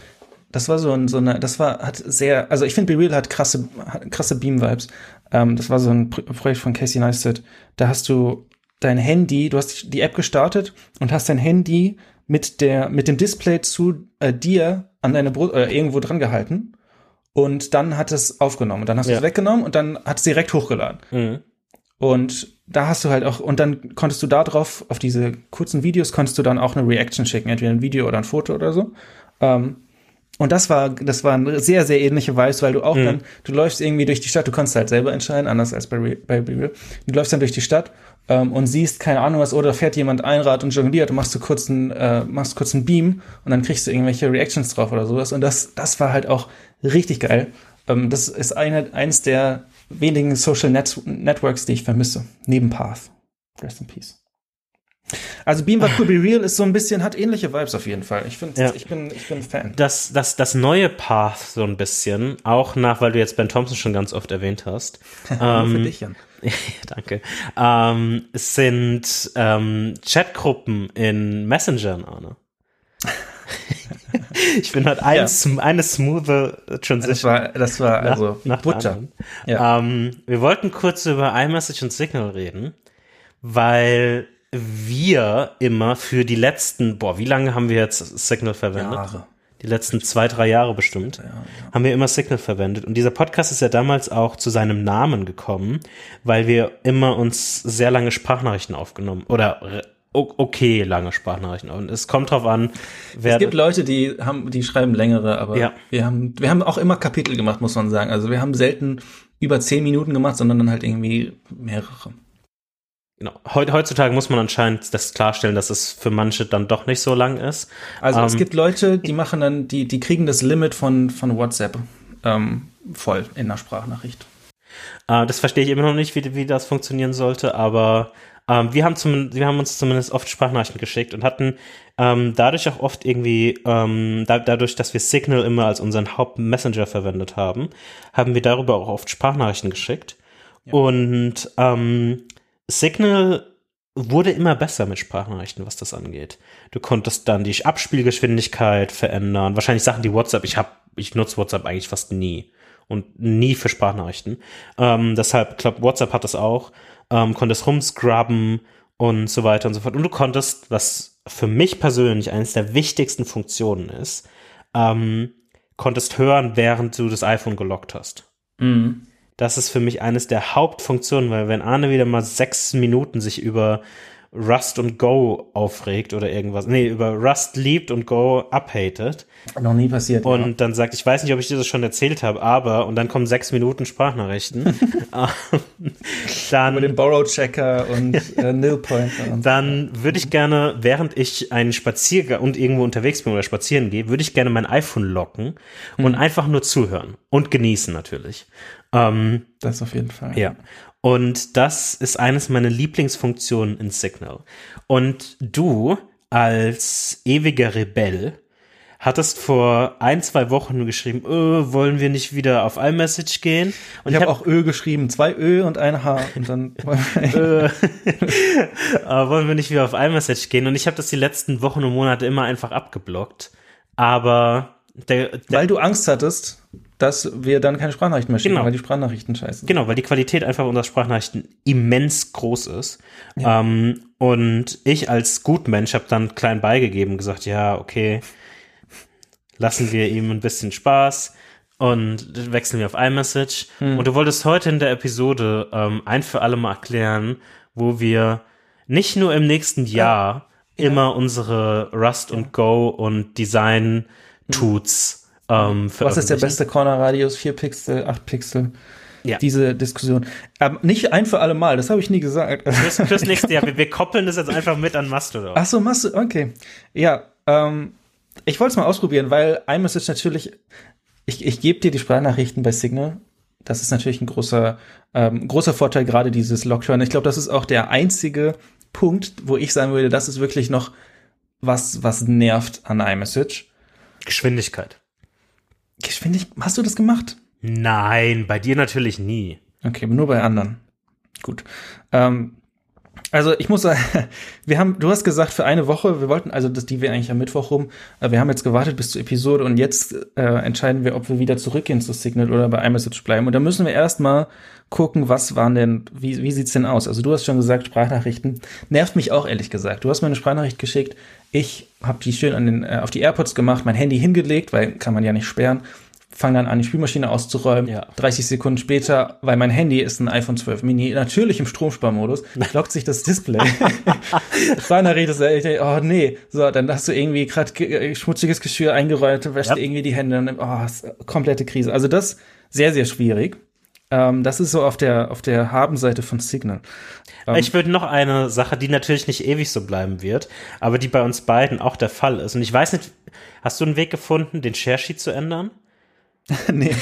Das war so, ein, so eine, das war, hat sehr, also ich finde Be Real hat krasse, hat krasse Beam-Vibes. Ähm, das war so ein Pro Projekt von Casey Neistat. Da hast du dein Handy, du hast die App gestartet und hast dein Handy mit der, mit dem Display zu äh, dir an deine Brust, äh, irgendwo dran gehalten. Und dann hat es aufgenommen. Und dann hast du Ja. es weggenommen und dann hat es direkt hochgeladen. Mhm. Und da hast du halt auch, und dann konntest du da drauf, auf diese kurzen Videos, konntest du dann auch eine Reaction schicken, entweder ein Video oder ein Foto oder so. Ähm, und das war, das waren sehr, sehr ähnliche Vibes, weil du auch Mhm. dann, du läufst irgendwie durch die Stadt, du kannst halt selber entscheiden, anders als bei, Re- bei Be Real. Du läufst dann durch die Stadt ähm, und siehst, keine Ahnung was, oder fährt jemand Einrad und jongliert und machst du kurz einen, äh, machst kurz einen Beam und dann kriegst du irgendwelche Reactions drauf oder sowas. Und das, das war halt auch richtig geil. Ähm, das ist eine, eins der wenigen Social Net Networks, die ich vermisse. Neben Path. Rest in Peace. Also Beam cool, Be Real ist so ein bisschen, hat ähnliche Vibes auf jeden Fall. Ich finde, Ja. ich bin, ich bin Fan. Das, das, das neue Path so ein bisschen, auch nach, weil du jetzt Ben Thompson schon ganz oft erwähnt hast. ähm, Jan. Ja, danke. Ähm, es sind ähm, Chatgruppen in Messengern, Arne. ich bin halt ein, Ja. eine smooth Das Transition. war, das war also nach der Butter. Ja. Ähm, wir wollten kurz über iMessage und Signal reden, weil wir immer für die letzten, boah, wie lange haben wir jetzt Signal verwendet? Jahre. Die letzten zwei, drei Jahre bestimmt. Haben wir immer Signal verwendet. Und dieser Podcast ist ja damals auch zu seinem Namen gekommen, weil wir immer uns sehr lange Sprachnachrichten aufgenommen oder okay lange Sprachnachrichten. Und es kommt drauf an, wer Es gibt Leute, die haben, die schreiben längere, aber Ja. wir haben, wir haben auch immer Kapitel gemacht, muss man sagen. Also wir haben selten über zehn Minuten gemacht, sondern dann halt irgendwie mehrere. Genau. Heut, heutzutage muss man anscheinend das klarstellen, dass es für manche dann doch nicht so lang ist. Also es Ähm, gibt Leute, die machen dann, die, die kriegen das Limit von, von WhatsApp ähm, voll in der Sprachnachricht. Äh, das verstehe ich immer noch nicht, wie, wie das funktionieren sollte, aber ähm, wir, haben zum, wir haben uns zumindest oft Sprachnachrichten geschickt und hatten ähm, dadurch auch oft irgendwie, ähm, da, dadurch, dass wir Signal immer als unseren Hauptmessenger verwendet haben, haben wir darüber auch oft Sprachnachrichten geschickt. Und ähm, Signal wurde immer besser mit Sprachnachrichten, was das angeht. Du konntest dann die Abspielgeschwindigkeit verändern. Wahrscheinlich Sachen, die WhatsApp, ich hab, ich nutze WhatsApp eigentlich fast nie. Und nie für Sprachnachrichten. Ähm, deshalb, glaube WhatsApp hat das auch. Ähm, konntest rumscrubben und so weiter und so fort. Und du konntest, was für mich persönlich eines der wichtigsten Funktionen ist, ähm, konntest hören, während du das iPhone gelockt hast. Mhm. Das ist für mich eines der Hauptfunktionen, weil wenn Arne wieder mal sechs Minuten sich über Rust und Go aufregt oder irgendwas, nee, über Rust liebt und Go abhatet. Noch nie passiert. Und ja. dann sagt, ich weiß nicht, ob ich dir das schon erzählt habe, aber, und dann kommen sechs Minuten Sprachnachrichten. dann, Über den Borrow-Checker und äh, Nil-Pointer. Dann würde ich gerne, während ich einen Spaziergang und irgendwo unterwegs bin oder spazieren gehe, würde ich gerne mein iPhone locken und mhm. einfach nur zuhören und genießen natürlich. Ähm, das auf jeden Fall. Ja. Und das ist eines meiner Lieblingsfunktionen in Signal. Und du als ewiger Rebell hattest vor ein, zwei Wochen geschrieben, öh, wollen wir nicht wieder auf iMessage gehen? Und ich habe hab auch Ö geschrieben, zwei Ö und ein H und dann äh, wollen wir nicht wieder auf iMessage gehen? Und ich habe das die letzten Wochen und Monate immer einfach abgeblockt. Aber der, der, weil du Angst hattest, dass wir dann keine Sprachnachrichten mehr schicken, genau. weil die Sprachnachrichten scheiße Genau, weil die Qualität einfach unserer Sprachnachrichten immens groß ist. Ja. Ähm, und ich als Gutmensch habe dann klein beigegeben, gesagt, ja, okay, lassen wir ihm ein bisschen Spaß und wechseln wir auf iMessage. Hm. Und du wolltest heute in der Episode ähm, ein für alle mal erklären, wo wir nicht nur im nächsten Jahr ja. immer unsere Rust und Go und Design Tuts ähm, Was ist der beste Corner-Radius? 4 Pixel, 8 Pixel? Ja. Diese Diskussion. Aber nicht ein für alle Mal, das habe ich nie gesagt. Fürs, fürs nächste Jahr. Wir, wir, koppeln das jetzt einfach mit an Mastodon. Ach so, Mastodon, okay. Ja, ähm, ich wollte es mal ausprobieren, weil iMessage natürlich, ich, ich gebe dir die Sprachnachrichten bei Signal. Das ist natürlich ein großer, ähm, großer Vorteil, gerade dieses Lockdown. Ich glaube, das ist auch der einzige Punkt, wo ich sagen würde, das ist wirklich noch was, was nervt an iMessage. Geschwindigkeit. Geschwindig, hast du das gemacht? Nein, bei dir natürlich nie. Okay, nur bei anderen. Gut. Ähm, also ich muss sagen, wir haben, du hast gesagt für eine Woche, wir wollten, also das, die wir eigentlich am Mittwoch rum, äh, wir haben jetzt gewartet bis zur Episode und jetzt äh, entscheiden wir, ob wir wieder zurückgehen zu Signal oder bei iMessage bleiben. Und da müssen wir erstmal gucken, was waren denn, wie, wie sieht's denn aus? Also du hast schon gesagt, Sprachnachrichten. Nervt mich auch ehrlich gesagt. Du hast mir eine Sprachnachricht geschickt, ich habe die schön an den, äh, auf die AirPods gemacht, mein Handy hingelegt, weil kann man ja nicht sperren. Fange dann an, die Spülmaschine auszuräumen. Ja. 30 Sekunden später, weil mein Handy ist ein iPhone 12 Mini, natürlich im Stromsparmodus, lockt sich das Display. Sprachnachricht ist echt, oh nee. So, dann hast du irgendwie gerade äh, schmutziges Geschirr eingeräumt, wäscht ja. irgendwie die Hände und oh, komplette Krise. Also das sehr, sehr schwierig. Ähm, das ist so auf der, auf der Habenseite von Signal. Ähm, ich würde noch eine Sache, die natürlich nicht ewig so bleiben wird, aber die bei uns beiden auch der Fall ist. Und ich weiß nicht, hast du einen Weg gefunden, den Share Sheet zu ändern? nee.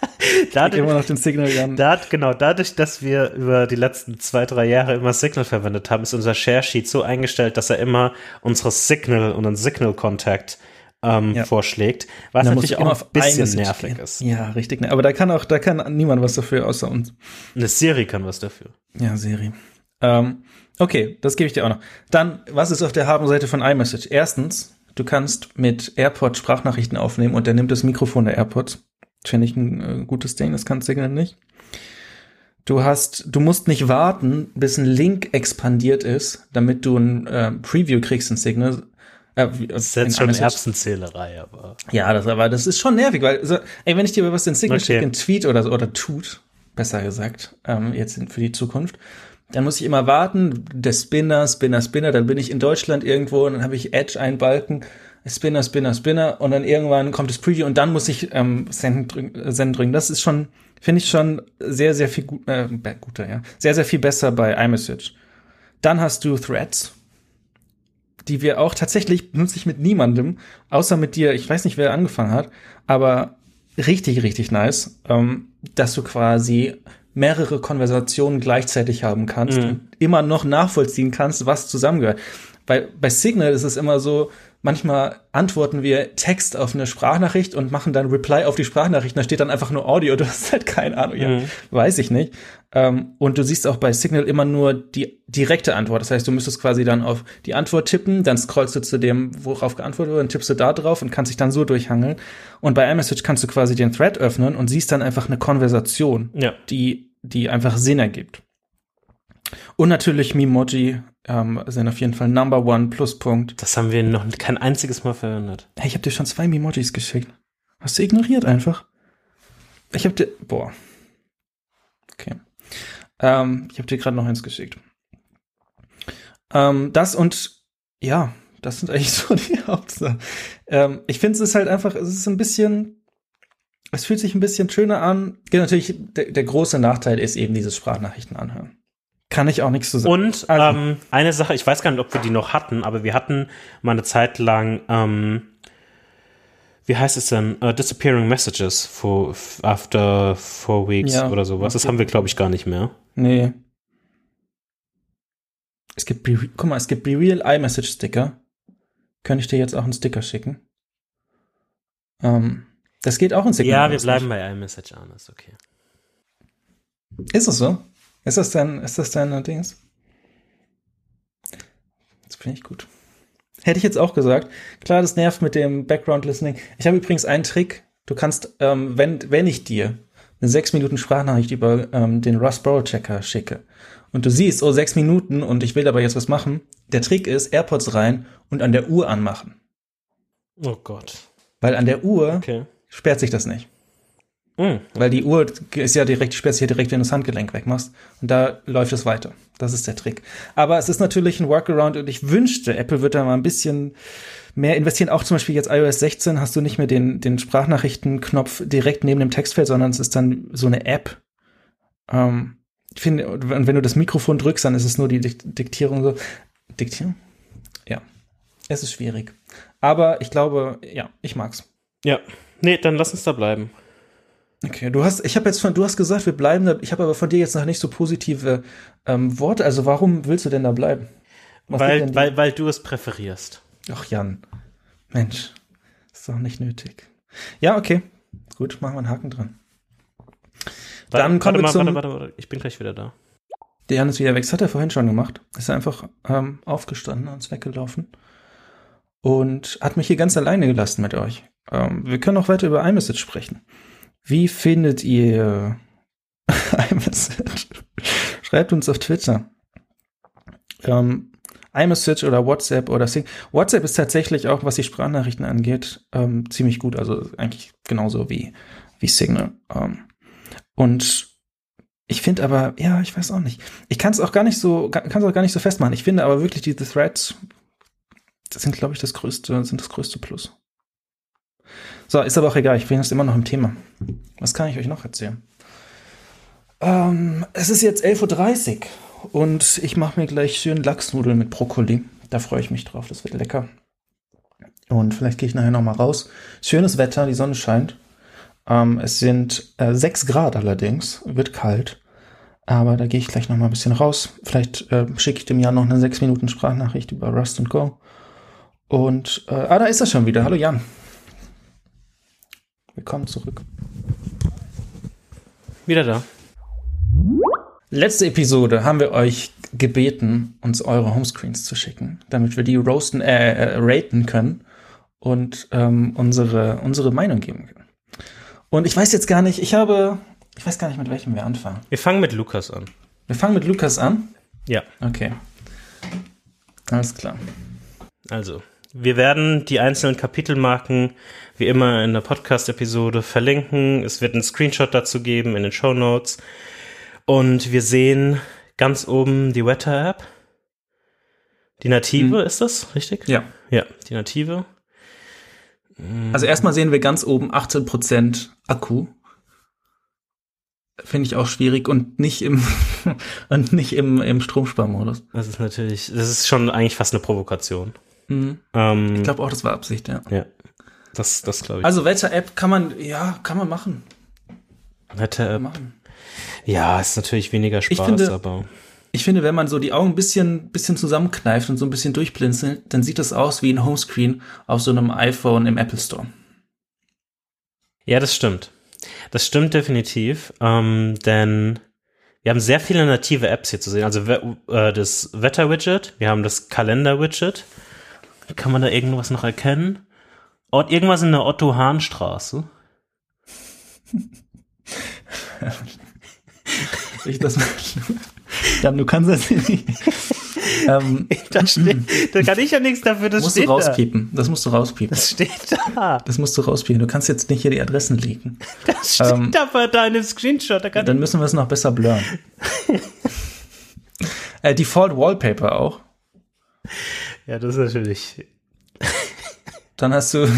dadurch, immer noch den Signal. Dat, genau, dadurch, dass wir über die letzten zwei, drei Jahre immer Signal verwendet haben, ist unser Share Sheet so eingestellt, dass er immer unsere Signal und einen Signal Contact ähm, ja. vorschlägt, was natürlich auch ein bisschen nervig gehen. ist. Ja, richtig. Aber da kann auch, da kann niemand was dafür außer uns. Eine Siri kann was dafür. Ja, Siri. Ähm, okay, das gebe ich dir auch noch. Dann, was ist auf der Habenseite von iMessage? Erstens, du kannst mit AirPods Sprachnachrichten aufnehmen und der nimmt das Mikrofon der AirPods. Finde ich ein äh, gutes Ding, das kann Signal nicht. Du hast, du musst nicht warten, bis ein Link expandiert ist, damit du ein äh, Preview kriegst in Signal. Äh, das ist jetzt schon Erbsenzählerei, aber. Ja, das, aber das ist schon nervig, weil, also, ey, wenn ich dir was in Signal okay. schicke, ein Tweet oder so, oder tut, besser gesagt, ähm, jetzt für die Zukunft, dann muss ich immer warten, der Spinner, Spinner, Spinner, dann bin ich in Deutschland irgendwo und dann habe ich Edge einen Balken, Spinner, Spinner, Spinner und dann irgendwann kommt das Preview und dann muss ich ähm, Send, Send drücken. Das ist schon, finde ich schon sehr, sehr viel gut, äh, guter, ja, sehr, sehr viel besser bei iMessage. Dann hast du Threads, die wir auch tatsächlich benutze ich mit niemandem, außer mit dir. Ich weiß nicht, wer angefangen hat, aber richtig, richtig nice, ähm, dass du quasi mehrere Konversationen gleichzeitig haben kannst mhm. und immer noch nachvollziehen kannst, was zusammengehört. Bei, bei Signal ist es immer so, manchmal antworten wir Text auf eine Sprachnachricht und machen dann Reply auf die Sprachnachricht. Da steht dann einfach nur Audio. Du hast halt keine Ahnung. Ja, mhm. weiß ich nicht. Ähm, und du siehst auch bei Signal immer nur die direkte Antwort. Das heißt, du müsstest quasi dann auf die Antwort tippen, dann scrollst du zu dem, worauf geantwortet wurde, dann tippst du da drauf und kannst dich dann so durchhangeln. Und bei iMessage kannst du quasi den Thread öffnen und siehst dann einfach eine Konversation, Ja. die, die einfach Sinn ergibt. Und natürlich Memoji ähm, sind auf jeden Fall Number One Pluspunkt. Das haben wir noch kein einziges Mal verwendet. Hey, ich habe dir schon zwei Memojis geschickt. Hast du ignoriert einfach? Ich habe dir. Boah. Okay. Ähm, ich habe dir gerade noch eins geschickt. Ähm, das und ja, das sind eigentlich so die Hauptsachen. Ähm, ich finde es ist halt einfach, es ist ein bisschen, es fühlt sich ein bisschen schöner an. Natürlich, der, der große Nachteil ist eben dieses Sprachnachrichten anhören. Kann ich auch nichts zu sagen. Und Also- ähm, eine Sache, ich weiß gar nicht, ob wir die noch hatten, aber wir hatten mal eine Zeit lang, ähm, wie heißt es denn, uh, Disappearing Messages for, after four weeks Ja. oder sowas. Das haben wir, glaube ich, gar nicht mehr. Nee. Es gibt, Be guck mal, es gibt Be Real iMessage Sticker. Könnte ich dir jetzt auch einen Sticker schicken? Ähm, das geht auch in Signal. Ja, wir bleiben bei iMessage an, ist okay. nicht? Ist es so? Ist das dein, ist das dein Dings? Das finde ich gut. Hätte ich jetzt auch gesagt. Klar, das nervt mit dem Background Listening. Ich habe übrigens einen Trick. Du kannst, ähm, wenn, wenn ich dir eine sechs Minuten Sprachnachricht über ähm, den Rust Borrow Checker schicke und du siehst, oh, sechs Minuten und ich will aber jetzt was machen, der Trick ist, AirPods rein und an der Uhr anmachen. Oh Gott. Weil an der Uhr Okay. sperrt sich das nicht. Mm. Weil die Uhr ist ja direkt, sperrt sich ja direkt, wenn du das Handgelenk wegmachst. Und da läuft es weiter. Das ist der Trick. Aber es ist natürlich ein Workaround und ich wünschte, Apple wird da mal ein bisschen mehr investieren. Auch zum Beispiel jetzt iOS 16 hast du nicht mehr den, den Sprachnachrichtenknopf direkt neben dem Textfeld, sondern es ist dann so eine App. Ähm, ich finde, und wenn du das Mikrofon drückst, dann ist es nur die Dik- Diktierung so. Diktieren? Ja. Es ist schwierig. Aber ich glaube, ja, ich mag's. Ja. Nee, dann lass uns da bleiben. Okay, du hast, ich habe jetzt von, du hast gesagt, wir bleiben da. Ich habe aber von dir jetzt noch nicht so positive ähm, Worte. Also warum willst du denn da bleiben? Was Weil, weil, weil du es präferierst. Ach Jan, Mensch, ist doch nicht nötig. Ja, okay, gut, machen wir einen Haken dran. Dann kommen warte wir mal, zum- warte, warte, warte. Ich bin gleich wieder da. Der Jan ist wieder weg. Das hat er vorhin schon gemacht. Ist einfach ähm, aufgestanden und ist weggelaufen und hat mich hier ganz alleine gelassen mit euch. Ähm, wir können auch weiter über iMessage sprechen. Wie findet ihr iMessage? Schreibt uns auf Twitter. Ähm, iMessage oder WhatsApp oder Sing. WhatsApp ist tatsächlich auch, was die Sprachnachrichten angeht, ähm, ziemlich gut. Also eigentlich genauso wie, wie Signal. Ähm, und ich finde aber, ja, ich weiß auch nicht. Ich kann es auch gar nicht so, kann es auch gar nicht so festmachen. Ich finde aber wirklich diese Threads, das sind, glaube ich, das größte, sind das größte Plus. So, ist aber auch egal. Ich bin jetzt immer noch im Thema. Was kann ich euch noch erzählen? Ähm, es ist jetzt 11.30 Uhr und ich mache mir gleich schön Lachsnudeln mit Brokkoli. Da freue ich mich drauf. Das wird lecker. Und vielleicht gehe ich nachher noch mal raus. Schönes Wetter, die Sonne scheint. Ähm, es sind äh, 6 Grad allerdings, wird kalt. Aber da gehe ich gleich noch mal ein bisschen raus. Vielleicht äh, schicke ich dem Jan noch eine 6 Minuten Sprachnachricht über Rust Go. Und, äh, ah, da ist er schon wieder. Hallo Jan. Willkommen zurück. Wieder da. Letzte Episode haben wir euch gebeten, uns eure Homescreens zu schicken, damit wir die roasten, äh, äh, raten können und ähm, unsere, unsere Meinung geben können. Und ich weiß jetzt gar nicht, ich habe, ich weiß gar nicht, mit welchem wir anfangen. Wir fangen mit Lukas an. Wir fangen mit Lukas an. Ja. Okay. Alles klar. Also, wir werden die einzelnen Kapitelmarken wie immer in der Podcast-Episode verlinken. Es wird einen Screenshot dazu geben in den Show Notes. Und wir sehen ganz oben die Wetter-App. Die native ist das, richtig? Ja. Ja, die native. Also erstmal sehen wir ganz oben 18% Akku. Finde ich auch schwierig und nicht im, und nicht im, im Stromsparmodus. Das ist natürlich, das ist schon eigentlich fast eine Provokation. Mhm. Ähm, Ich glaube auch, das war Absicht, ja. ja, das, das glaube ich. Also Wetter-App kann man, ja, kann man machen. Wetter-App. Ja, ist natürlich weniger Spaß, finde- aber Ich finde, wenn man so die Augen ein bisschen, bisschen zusammenkneift und so ein bisschen durchblinzelt, dann sieht das aus wie ein Homescreen auf so einem iPhone im Apple Store. Ja, das stimmt. Das stimmt definitiv, ähm, denn Wir haben sehr viele native Apps hier zu sehen. Also äh, das Wetter-Widget, wir haben das Kalender-Widget. Kann man da irgendwas noch erkennen? Ort, irgendwas in der Otto-Hahn-Straße. ich das Dann, du kannst das nicht. ähm, da, steht, da kann ich ja nichts dafür, das musst steht du rauspiepen. Da. Das musst du rauspiepen. Das steht da. Das musst du rauspiepen. Du kannst jetzt nicht hier die Adressen legen. Das steht ähm, da bei deinem Screenshot. Da dann müssen wir es noch besser blurren. äh, Default Wallpaper auch. Ja, das ist natürlich. Dann hast du.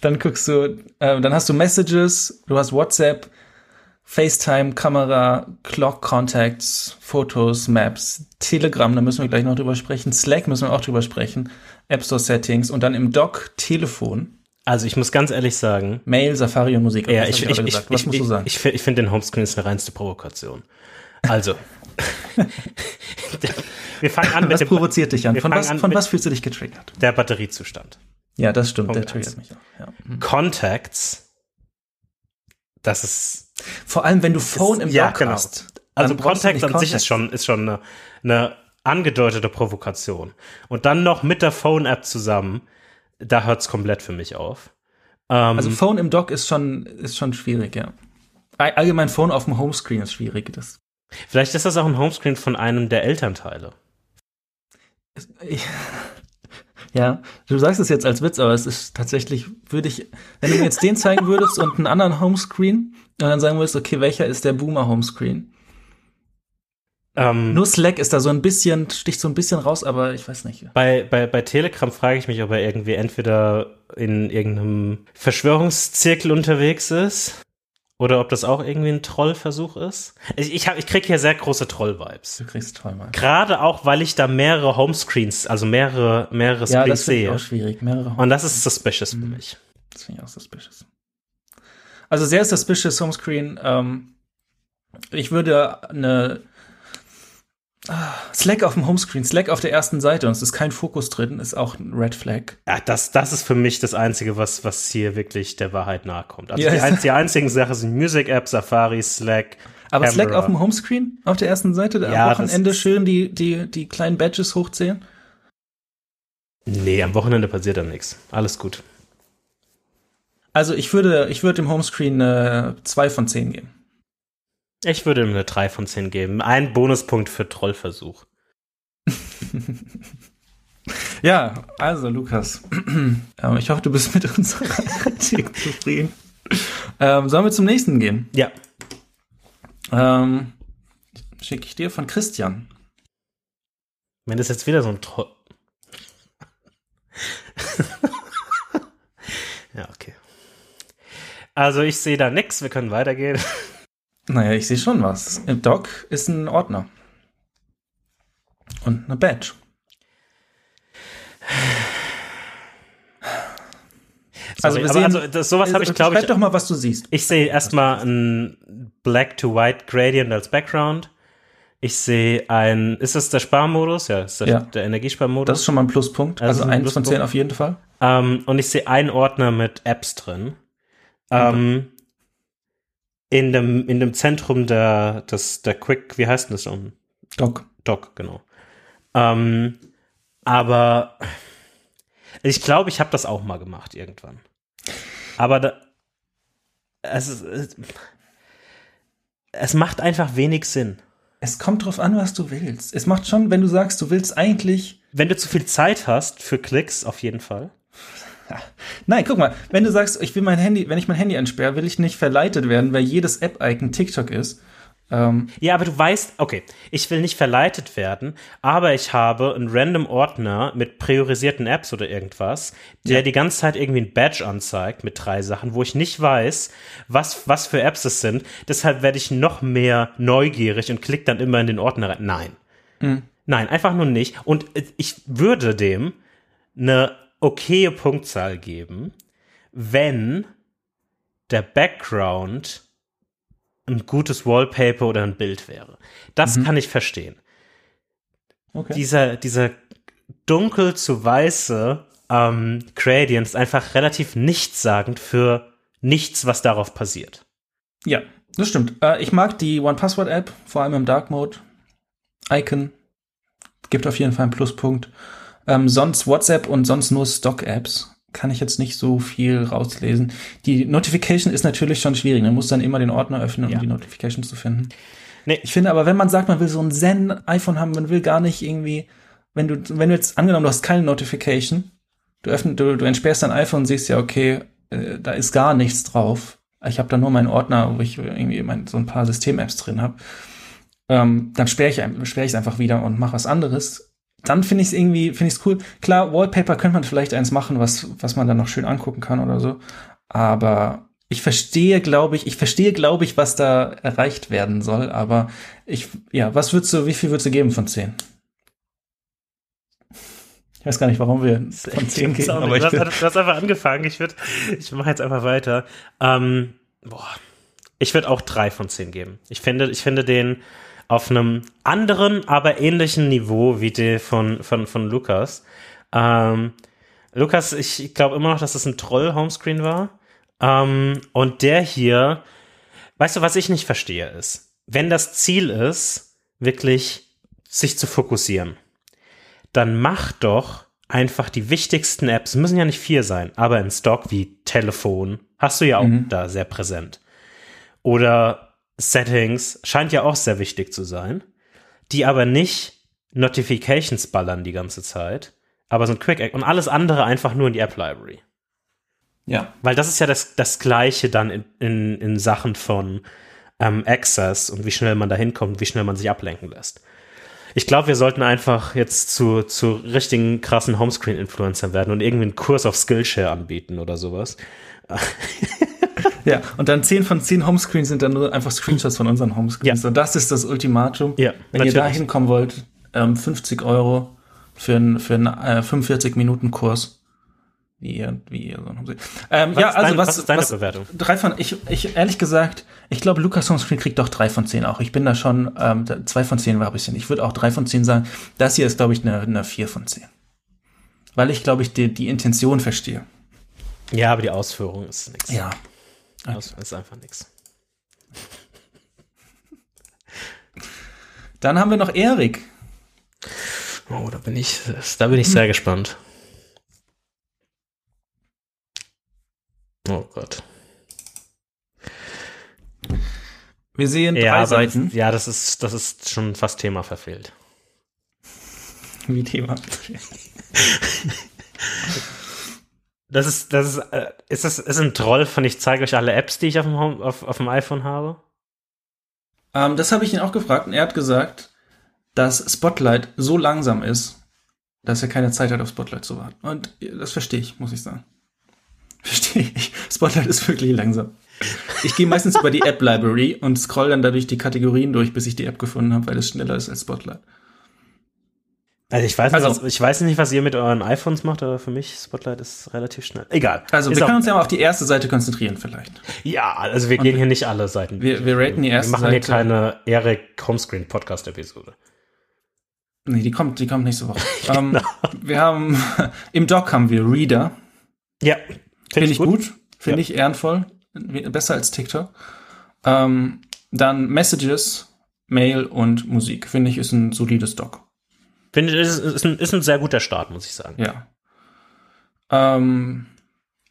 dann guckst du, äh, dann hast du Messages, du hast WhatsApp, FaceTime, Kamera, Clock Contacts, Fotos, Maps, Telegram, da müssen wir gleich noch drüber sprechen, Slack müssen wir auch drüber sprechen, App Store Settings und dann im Dock Telefon. Also ich muss ganz ehrlich sagen. Mail, Safari und Musik. Ja, ich, ich, ich, ich, Was musst du sagen? Ich, ich finde den Homescreen ist eine reinste Provokation. Also. Wir fangen an mit was dem. provoziert dich an? Von, was, an von was fühlst du dich getriggert? Der Batteriezustand. Ja, das stimmt. Punkt der triggert mich auch. Ja. Mhm. Contacts. Das ist vor allem, wenn du Phone ist, im ja, genau. hast. Also Kontext an sich ist schon, ist schon eine, eine angedeutete Provokation. Und dann noch mit der Phone-App zusammen, da hört es komplett für mich auf. Ähm, also Phone im Dock ist schon, ist schon schwierig, ja. Allgemein Phone auf dem Homescreen ist schwierig. Das. Vielleicht ist das auch ein Homescreen von einem der Elternteile. Ich, ja, du sagst es jetzt als Witz, aber es ist tatsächlich, würde ich, wenn du mir jetzt den zeigen würdest und einen anderen Homescreen, und dann sagen würdest, okay, welcher ist der Boomer Homescreen? Ähm, Nur Slack ist da so ein bisschen, sticht so ein bisschen raus, aber ich weiß nicht. Bei, bei, bei Telegram frage ich mich, ob er irgendwie entweder in irgendeinem Verschwörungszirkel unterwegs ist oder ob das auch irgendwie ein Trollversuch ist. Ich, ich, hab, ich kriege hier sehr große Troll-Vibes. Du kriegst Troll-Vibes. Gerade auch, weil ich da mehrere Homescreens, also mehrere, mehrere Screens ja, das sehe. Ich auch schwierig. Mehrere Und das ist suspicious mhm. für mich. Das finde ich auch suspicious. Also sehr suspicious Homescreen. Ähm, ich würde eine Slack auf dem Homescreen, Slack auf der ersten Seite und es ist kein Fokus drin, ist auch ein Red Flag. Ja, das, das ist für mich das Einzige, was, was hier wirklich der Wahrheit nahe kommt. Also yes. die, die einzigen Sachen sind Music App, Safari, Slack. Aber Camera. Slack auf dem Homescreen, auf der ersten Seite, ja, am Wochenende schön die, die, die kleinen Badges hochzählen? Nee, am Wochenende passiert da nichts. Alles gut. Also ich würde, ich würde dem Homescreen eine 2 von 10 geben. Ich würde ihm eine 3 von 10 geben. Ein Bonuspunkt für Trollversuch. ja, also Lukas, ähm, ich hoffe, du bist mit unserer Kritik zufrieden. Ähm, sollen wir zum nächsten gehen? Ja. Ähm, Schicke ich dir von Christian. Wenn das jetzt wieder so ein Troll. ja, okay. Also ich sehe da nichts, wir können weitergehen. Naja, ich sehe schon was. Im Doc ist ein Ordner. Und eine Badge. Sorry, also, sehen, also das, sowas habe ich, glaube ich. doch mal, was du siehst. Ich sehe erstmal ein Black-to-White Gradient als Background. Ich sehe ein, ist das der Sparmodus? Ja, ist das ja. der Energiesparmodus. Das ist schon mal ein Pluspunkt. Also, also eins von zehn auf jeden Fall. Um, ähm, und ich sehe einen Ordner mit Apps drin. Ähm, in dem, in dem Zentrum der, des, der Quick, wie heißt denn das schon? Doc. Doc, genau. Ähm, aber ich glaube, ich habe das auch mal gemacht irgendwann. Aber da, es, es, es macht einfach wenig Sinn. Es kommt drauf an, was du willst. Es macht schon, wenn du sagst, du willst eigentlich. Wenn du zu viel Zeit hast für Klicks, auf jeden Fall. Nein, guck mal, wenn du sagst, ich will mein Handy, wenn ich mein Handy entsperre, will ich nicht verleitet werden, weil jedes App-Icon TikTok ist. Ähm, ja, aber du weißt, okay, ich will nicht verleitet werden, aber ich habe einen random Ordner mit priorisierten Apps oder irgendwas, der ja. die ganze Zeit irgendwie ein Badge anzeigt mit drei Sachen, wo ich nicht weiß, was, was für Apps es sind. Deshalb werde ich noch mehr neugierig und klicke dann immer in den Ordner rein. Nein. Mhm. Nein, einfach nur nicht. Und ich würde dem eine okaye Punktzahl geben, wenn der Background ein gutes Wallpaper oder ein Bild wäre. Das mhm. kann ich verstehen. Okay. Dieser, dieser dunkel zu weiße ähm, Gradient ist einfach relativ nichtssagend für nichts, was darauf passiert. Ja, Das stimmt. Äh, ich mag die One-Password-App, vor allem im Dark Mode. Icon gibt auf jeden Fall einen Pluspunkt. Ähm, sonst WhatsApp und sonst nur Stock-Apps. Kann ich jetzt nicht so viel rauslesen. Die Notification ist natürlich schon schwierig. Man muss dann immer den Ordner öffnen, um Ja. die Notification zu finden. Nee. Ich finde aber, wenn man sagt, man will so ein Zen-iPhone haben, man will gar nicht irgendwie, wenn du, wenn du jetzt angenommen, du hast keine Notification, du öffnest, du, du entsperrst dein iPhone und siehst ja, okay, äh, da ist gar nichts drauf. Ich habe da nur meinen Ordner, wo ich irgendwie mein, so ein paar System-Apps drin habe. Ähm, dann sperre ich ein- sperre ich es einfach wieder und mache was anderes. Dann finde ich es irgendwie, finde ich es cool. Klar, Wallpaper könnte man vielleicht eins machen, was, was man dann noch schön angucken kann oder so. Aber ich verstehe, glaube ich, ich verstehe, glaube ich, was da erreicht werden soll. Aber ich, ja, was würdest du, wie viel würdest du geben von 10? Ich weiß gar nicht, warum wir von 10 gehen, Sorry, aber ich du, hast, du hast einfach angefangen. Ich würde, ich mache jetzt einfach weiter. Ähm, boah, ich würde auch drei von zehn geben. Ich finde, ich finde den auf einem anderen, aber ähnlichen Niveau wie der von von von Lukas. Ähm, Lukas, ich glaube immer noch, dass das ein Troll-Homescreen war. Ähm, und der hier, weißt du, was ich nicht verstehe ist, wenn das Ziel ist, wirklich sich zu fokussieren, dann mach doch einfach die wichtigsten Apps, müssen ja nicht vier sein, aber in Stock wie Telefon hast du ja auch da sehr präsent. Oder Settings scheint ja auch sehr wichtig zu sein, die aber nicht Notifications ballern die ganze Zeit, aber so ein Quick und alles andere einfach nur in die App Library. ja. Weil das ist ja das, das Gleiche dann in, in, in Sachen von ähm, Access und wie schnell man da hinkommt, wie schnell man sich ablenken lässt. Ich glaube, wir sollten einfach jetzt zu, zu richtigen krassen Homescreen-Influencern werden und irgendwie einen Kurs auf Skillshare anbieten oder sowas. Ja, und dann 10 von 10 Homescreens sind dann nur einfach Screenshots von unseren Homescreens. Ja. Und das ist das Ultimatum. Ja, Wenn ihr natürlich. da hinkommen wollt, ähm, 50 Euro für einen für einen, äh, 45-Minuten-Kurs. Wie ihr, wie ihr so ein Homescreen. Ähm, Was ja, also deine- was, was ist deine Bewertung? Drei von, ich, ich, ehrlich gesagt, ich glaube, Lukas Homescreen kriegt doch drei von zehn auch. Ich bin da schon, ähm, zwei von zehn war ein bisschen. Ich würde auch drei von zehn sagen. Das hier ist, glaube ich, eine, eine vier von zehn. Weil ich, glaube ich, die, die Intention verstehe. Ja, aber die Ausführung ist nix. Ja. Das ist einfach nix. Dann haben wir noch Erik. Oh, da bin ich, da bin ich sehr gespannt. Oh Gott. Wir sehen Ja, drei aber, Seiten. ja, das ist, das ist schon fast Thema verfehlt. Wie Thema. Das ist, das ist, äh, ist das ist ein Troll von ich zeige euch alle Apps, die ich auf dem, Home, auf, auf dem iPhone habe? Ähm, das habe ich ihn auch gefragt und er hat gesagt, dass Spotlight so langsam ist, dass er keine Zeit hat, auf Spotlight zu warten. Und das verstehe ich, muss ich sagen. Verstehe ich. Spotlight ist wirklich langsam. Ich gehe meistens über die App Library und scroll dann dadurch die Kategorien durch, bis ich die App gefunden habe, weil es schneller ist als Spotlight. Also ich weiß, nicht, Also- was, ich weiß nicht, was ihr mit euren iPhones macht, aber für mich Spotlight ist relativ schnell. Egal. Also Ist wir können uns ja mal auf die erste Seite konzentrieren vielleicht. ja, also wir gehen hier nicht alle Seiten. Wir, wir raten die wir erste machen Seite. hier keine Eric Homescreen Podcast Episode. Nee, die kommt, die kommt nächste Woche. ähm, Genau. wir haben, im Doc haben wir Reader. Ja, Finde ich gut. Finde Ja. ich ehrenvoll. Besser als TikTok. Ähm, dann Messages, Mail und Musik. Finde ich ist ein solides Doc. Finde ich, ist, ist, ein, ist ein sehr guter Start, muss ich sagen. Ja. Ähm,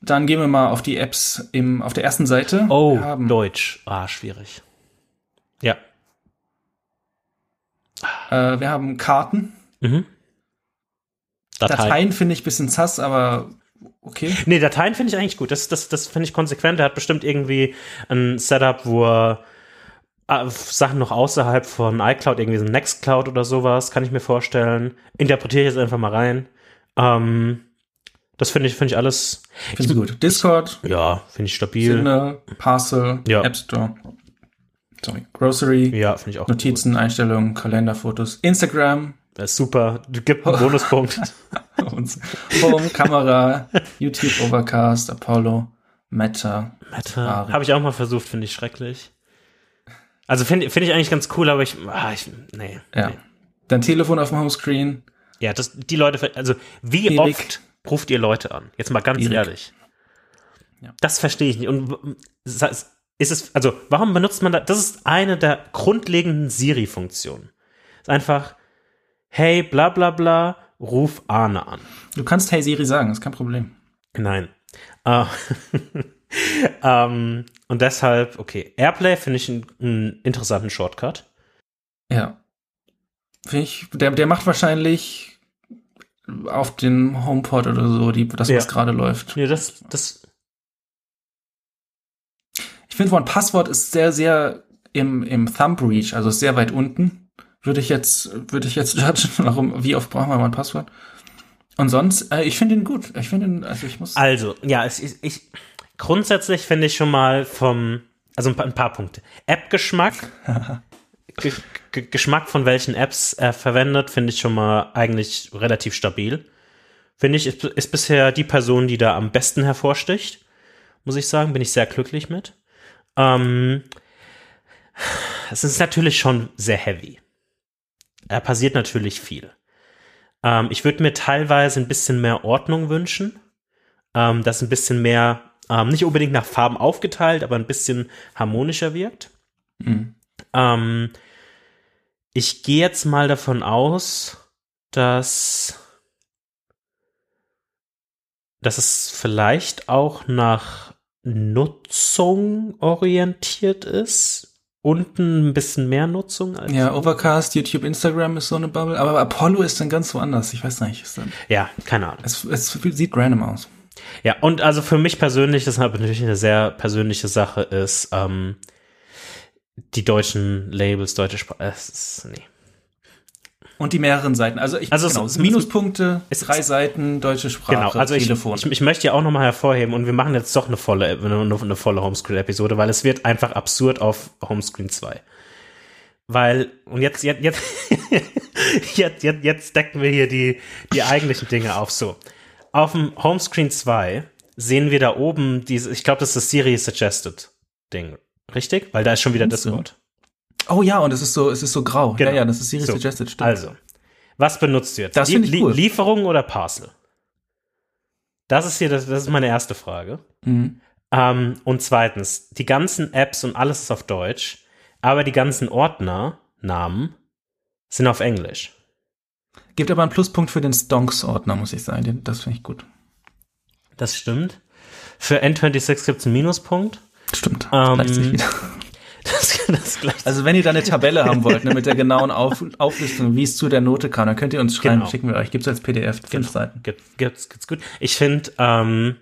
dann gehen wir mal auf die Apps im, auf der ersten Seite. Oh, Deutsch. Ah, schwierig. Ja. äh, wir haben Karten. Mhm. Dateien. Dateien finde ich bisschen zass, aber okay. Nee, Dateien finde ich eigentlich gut. Das, das, das finde ich konsequent. Er hat bestimmt irgendwie ein Setup, wo er Sachen noch außerhalb von iCloud, irgendwie so Nextcloud oder sowas, kann ich mir vorstellen. Interpretiere ich jetzt einfach mal rein. Ähm, das finde ich, finde ich alles, Finde ich gut. Discord, ja, finde ich stabil. Signal, Parcel, Ja. App Store. Sorry. Grocery, Ja, finde ich auch Notizen, Einstellungen, Kalender, Fotos, Instagram, gut. Das ist super. Du gibst einen Bonuspunkt. Home, Kamera, YouTube, Overcast, Apollo, Meta. Meta. Habe ich auch mal versucht, finde ich schrecklich. Also finde finde ich eigentlich ganz cool, aber ich, ah, ich nee. Ja. nee. Dann Telefon auf dem Homescreen. Ja, das, die Leute, also wie Erik. oft ruft ihr Leute an? Jetzt mal ganz Erik. ehrlich. Ja. Das verstehe ich nicht. Und ist es, also warum benutzt man das? Das ist eine der grundlegenden Siri-Funktionen. Ist einfach, hey, bla bla bla, ruf Arne an. Du kannst Hey Siri sagen, ist kein Problem. Nein. Äh, ähm, und deshalb, okay, Airplay finde ich einen, interessanten Shortcut. Ja. Finde ich, der, der macht wahrscheinlich auf den HomePod oder so, die, das, was Ja. gerade läuft. Ja, das, das, Ich finde, ein Passwort ist sehr, sehr im, im Thumb Reach, also sehr weit unten. Würde ich jetzt, würde ich jetzt judgen, warum, wie oft brauchen wir mal ein Passwort? Und sonst, äh, ich finde ihn gut. Ich finde ihn, also ich muss. also, ja, es, ist- ich, grundsätzlich finde ich schon mal vom, also ein paar, ein paar Punkte. App-Geschmack, Ge Ge Geschmack von welchen Apps er verwendet, finde ich schon mal eigentlich relativ stabil. Finde ich, ist, ist bisher die Person, die da am besten hervorsticht, muss ich sagen, bin ich sehr glücklich mit. Ähm, es ist natürlich schon sehr heavy. Da passiert natürlich viel. Ähm, ich würde mir teilweise ein bisschen mehr Ordnung wünschen, ähm, dass ein bisschen mehr, ähm, nicht unbedingt nach Farben aufgeteilt, aber ein bisschen harmonischer wirkt. Mhm. Ähm, ich gehe jetzt mal davon aus, dass, dass es vielleicht auch nach Nutzung orientiert ist. Unten ein bisschen mehr Nutzung als. Ja, Overcast, YouTube, Instagram ist so eine Bubble, aber Apollo ist dann ganz woanders. Ich weiß nicht. Ist dann, Ja, keine Ahnung. es, es sieht random aus. Ja, und also für mich persönlich, das ist aber natürlich eine sehr persönliche Sache, ist ähm, die deutschen Labels, deutsche Sprache. Es ist, nee. Und die mehreren Seiten. Also ich Also genau, es- Minuspunkte, es- drei Seiten, deutsche Sprache, Genau, also ich, Telefon. ich, ich möchte ja auch nochmal hervorheben und wir machen jetzt doch eine volle, eine, eine volle Homescreen-Episode, weil es wird einfach absurd auf Homescreen 2. Weil, und jetzt, jetzt, jetzt, jetzt, jetzt, jetzt decken wir hier die, die eigentlichen Dinge auf. So, auf dem Homescreen 2 sehen wir da oben diese, ich glaube, das ist das Siri Suggested Ding. Richtig? Weil da ist schon wieder du? Discord. oh ja, und es ist so, es ist so grau. Genau. Ja, ja, das ist Siri So, Suggested, stimmt. Also, was benutzt du jetzt? Das find ich Lie- cool. Lieferung oder Parcel? Das ist hier, das, das ist meine erste Frage. Mhm. Ähm, und zweitens, die ganzen Apps und alles ist auf Deutsch, aber die ganzen Ordnernamen sind auf Englisch. Gibt aber einen Pluspunkt für den Stonks-Ordner, muss ich sagen. Das finde ich gut. Das stimmt. Für N26 gibt es einen Minuspunkt. Stimmt. Ähm, gleicht sich wieder. Das, das gleicht Also wenn ihr da eine Tabelle haben wollt, ne, mit der genauen Auf Auflistung, wie es zu der Note kam, dann könnt ihr uns schreiben, Genau. schicken wir euch. Gibt's als PDF, fünf Seiten. Gibt, gibt's, gibt's gut. Ich finde, ähm,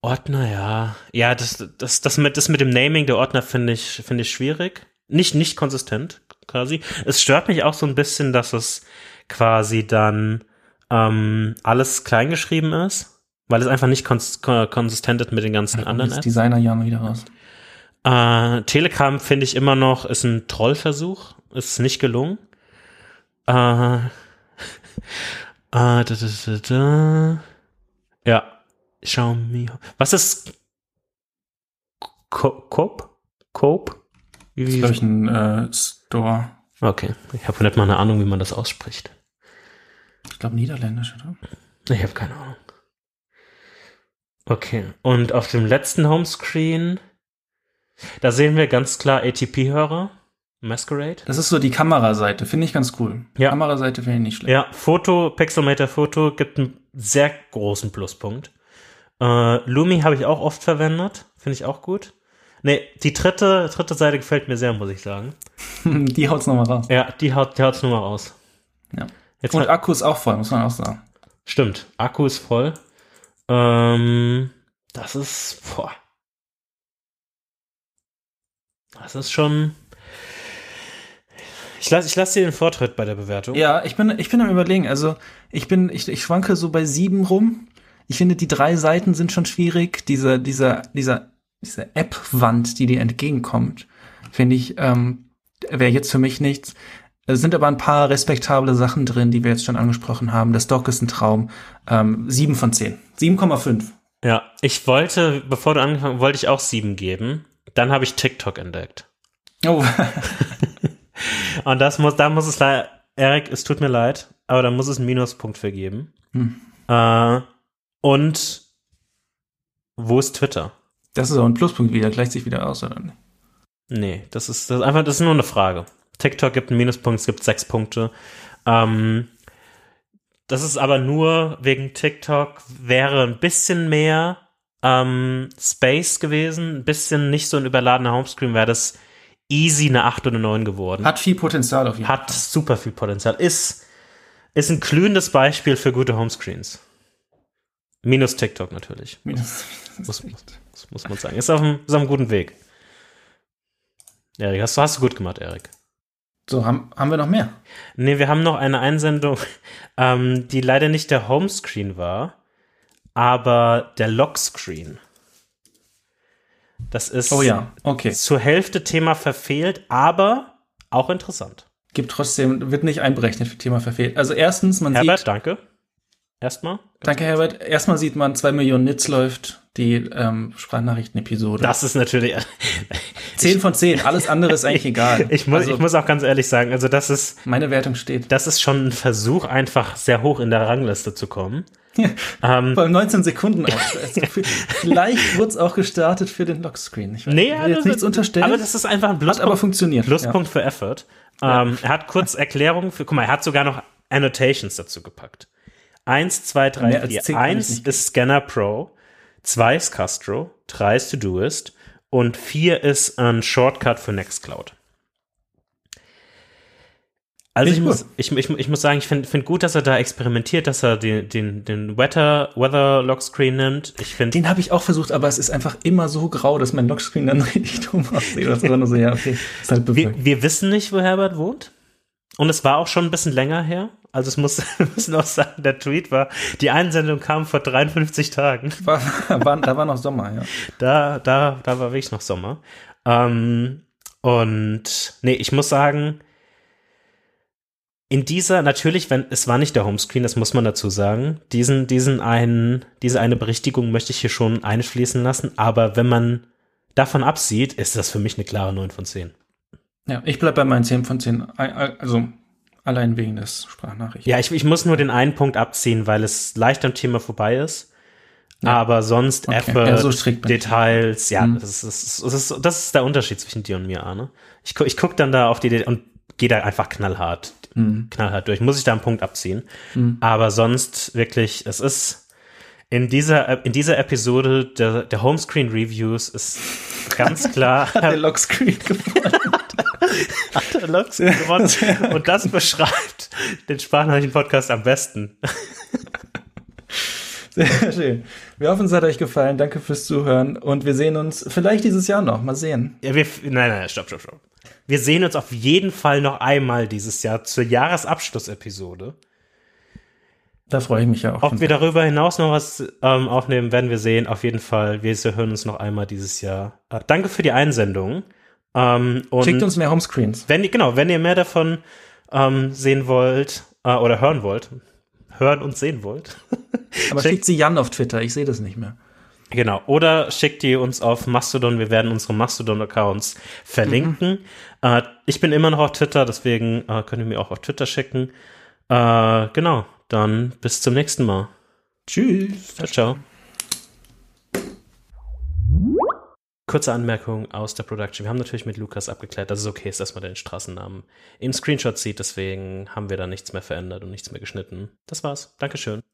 Ordner, ja. Ja, das, das, das, mit, das mit dem Naming der Ordner finde ich, finde ich schwierig. Nicht, nicht konsistent, quasi. Es stört mich auch so ein bisschen, dass es quasi dann ähm, alles kleingeschrieben ist, weil es einfach nicht kons kon konsistent ist mit den ganzen anderen Das Apps. Designer Jan wieder raus. Äh, Telegram finde ich immer noch, ist ein Trollversuch. Ist nicht gelungen. Äh, äh, da, da, da. Ja. Xiaomi. Was ist Co- Cope? Cope? Das ist, glaube ich, ein äh, Store. okay. Ich habe nicht mal eine Ahnung, wie man das ausspricht. Ich glaube, niederländisch, oder? Ich habe keine Ahnung. Okay. Und auf dem letzten Homescreen, da sehen wir ganz klar ATP-Hörer. Masquerade. Das ist so die Kameraseite, finde ich ganz cool. Ja. Kameraseite finde ich nicht schlecht. Ja, Foto, Pixelmator Foto gibt einen sehr großen Pluspunkt. Äh, Lumi habe ich auch oft verwendet, finde ich auch gut. Nee, die dritte, dritte Seite gefällt mir sehr, muss ich sagen. Die haut's nochmal raus. Ja, die haut, die haut's nur mal raus. Ja. Jetzt Und hat, Akku ist auch voll, muss man auch sagen. stimmt, Akku ist voll. Ähm, das ist, boah. Das ist schon. Ich lasse ich lass dir den Vortritt bei der Bewertung. Ja, ich bin, ich bin am überlegen. Also ich bin, ich, ich schwanke so bei sieben rum. Ich finde, die drei Seiten sind schon schwierig. Diese, dieser, dieser, diese App-Wand, die dir entgegenkommt, finde ich, ähm, wäre jetzt für mich nichts. Es sind aber ein paar respektable Sachen drin, die wir jetzt schon angesprochen haben. Das Dock ist ein Traum. Ähm, sieben von zehn. 7,5. Ja, ich wollte, bevor du angefangen wollte ich auch sieben geben. Dann habe ich TikTok entdeckt. Oh, Und das muss, da muss es leider, Erik, es tut mir leid, aber da muss es einen Minuspunkt für geben. Hm. Äh, und wo ist Twitter? Das ist auch ein Pluspunkt wieder, gleicht sich wieder aus, oder nicht? Nee, das ist, das ist einfach, das ist nur eine Frage. TikTok gibt einen Minuspunkt, es gibt sechs Punkte. Ähm, das ist aber nur wegen TikTok, wäre ein bisschen mehr ähm, Space gewesen, ein bisschen nicht so ein überladener Homescreen, wäre das easy eine 8 oder 9 geworden. Hat viel Potenzial auf jeden Hat Fall. super viel Potenzial. Ist, ist ein glühendes Beispiel für gute Homescreens. Minus TikTok natürlich. Minus, muss, muss, muss, man sagen. Ist auf, einem, ist auf einem guten Weg. Erik, hast, hast du gut gemacht, Erik. So, haben, haben wir noch mehr? Nee, wir haben noch eine Einsendung, ähm, die leider nicht der Homescreen war, aber der Lockscreen. Das ist oh ja. okay. zur Hälfte Thema verfehlt, aber auch interessant. Gibt trotzdem, wird nicht einberechnet für Thema verfehlt. Also erstens, man Herbert, sieht. danke. Erstmal. Danke, Herbert. Erstmal sieht man, zwei Millionen Nits läuft die ähm, Sprachnachrichten-Episode. Das ist natürlich. zehn von zehn. Alles andere ist eigentlich egal. ich, muss, also, ich muss auch ganz ehrlich sagen, also das ist. Meine Wertung steht. Das ist schon ein Versuch, einfach sehr hoch in der Rangliste zu kommen. Ähm, Vor 19 Sekunden. Vielleicht wurde es auch gestartet für den Lockscreen. Ich weiß, nee, will jetzt nichts unterstellen. Aber das ist einfach ein Pluspunkt. Hat aber funktioniert. Pluspunkt ja. für Effort. Ähm, er hat kurz Erklärungen für, guck mal, er hat sogar noch Annotations dazu gepackt. Eins, zwei, drei, vier. Eins ist Scanner Pro, zwei ist Castro, drei ist Todoist und vier ist ein Shortcut für Nextcloud. Also ich, muss, ich, ich, ich muss sagen, ich finde find gut, dass er da experimentiert, dass er den, den, den Weather, Weather Lockscreen nimmt. Ich find, den habe ich auch versucht, aber es ist einfach immer so grau, dass mein Lockscreen dann richtig dumm aussieht. Das war nur so, ja, okay, ist halt wir, wir wissen nicht, wo Herbert wohnt. Und es war auch schon ein bisschen länger her. Also es muss, müssen auch sagen, der Tweet war, die Einsendung kam vor 53 Tagen. War, war, da war noch Sommer, ja. Da, da, da war wirklich noch Sommer. Ähm, und nee, ich muss sagen, in dieser, natürlich, wenn, es war nicht der Homescreen, das muss man dazu sagen. Diesen, diesen einen, diese eine Berichtigung möchte ich hier schon einfließen lassen, aber wenn man davon absieht, ist das für mich eine klare 9 von 10. Ja, ich bleib bei meinen 10 von 10. Also allein wegen des Sprachnachrichten. Ja, ich, ich muss nur den einen Punkt abziehen, weil es leicht am Thema vorbei ist. Ja. Aber sonst okay. Effort, ja, so Details, ja, mhm. das, ist, das, ist, das ist der Unterschied zwischen dir und mir, Arne. Ich, ich gucke dann da auf die und gehe da einfach knallhart, mhm. knallhart durch. Muss ich da einen Punkt abziehen. Mhm. Aber sonst wirklich, es ist in dieser, in dieser Episode der, der Homescreen Reviews ist ganz klar. Hat der Lockscreen gewonnen. Hat Lockscreen gewonnen. Und das beschreibt den Sprachnachrichten-Podcast am besten. Sehr schön. Wir hoffen, es hat euch gefallen. Danke fürs Zuhören. Und wir sehen uns vielleicht dieses Jahr noch. Mal sehen. Ja, wir, nein, nein, stopp, stopp, stopp. Wir sehen uns auf jeden Fall noch einmal dieses Jahr zur Jahresabschlussepisode. Da freue ich mich ja auch. Ob wir darüber hinaus noch was ähm, aufnehmen, werden wir sehen. Auf jeden Fall. Wir hören uns noch einmal dieses Jahr. Äh, danke für die Einsendung. Ähm, Schickt uns mehr Homescreens. Wenn, genau, wenn ihr mehr davon ähm, sehen wollt äh, oder hören wollt, hören und sehen wollt. Aber schickt, schickt sie Jan auf Twitter, ich sehe das nicht mehr. Genau. Oder schickt die uns auf Mastodon. Wir werden unsere Mastodon-Accounts verlinken. Mhm. Äh, ich bin immer noch auf Twitter, deswegen äh, könnt ihr mir auch auf Twitter schicken. Äh, genau. Dann bis zum nächsten Mal. Tschüss. Ciao, ciao. Kurze Anmerkung aus der Production. Wir haben natürlich mit Lukas abgeklärt, dass es okay ist, dass man den Straßennamen im Screenshot sieht. Deswegen haben wir da nichts mehr verändert und nichts mehr geschnitten. Das war's. Dankeschön.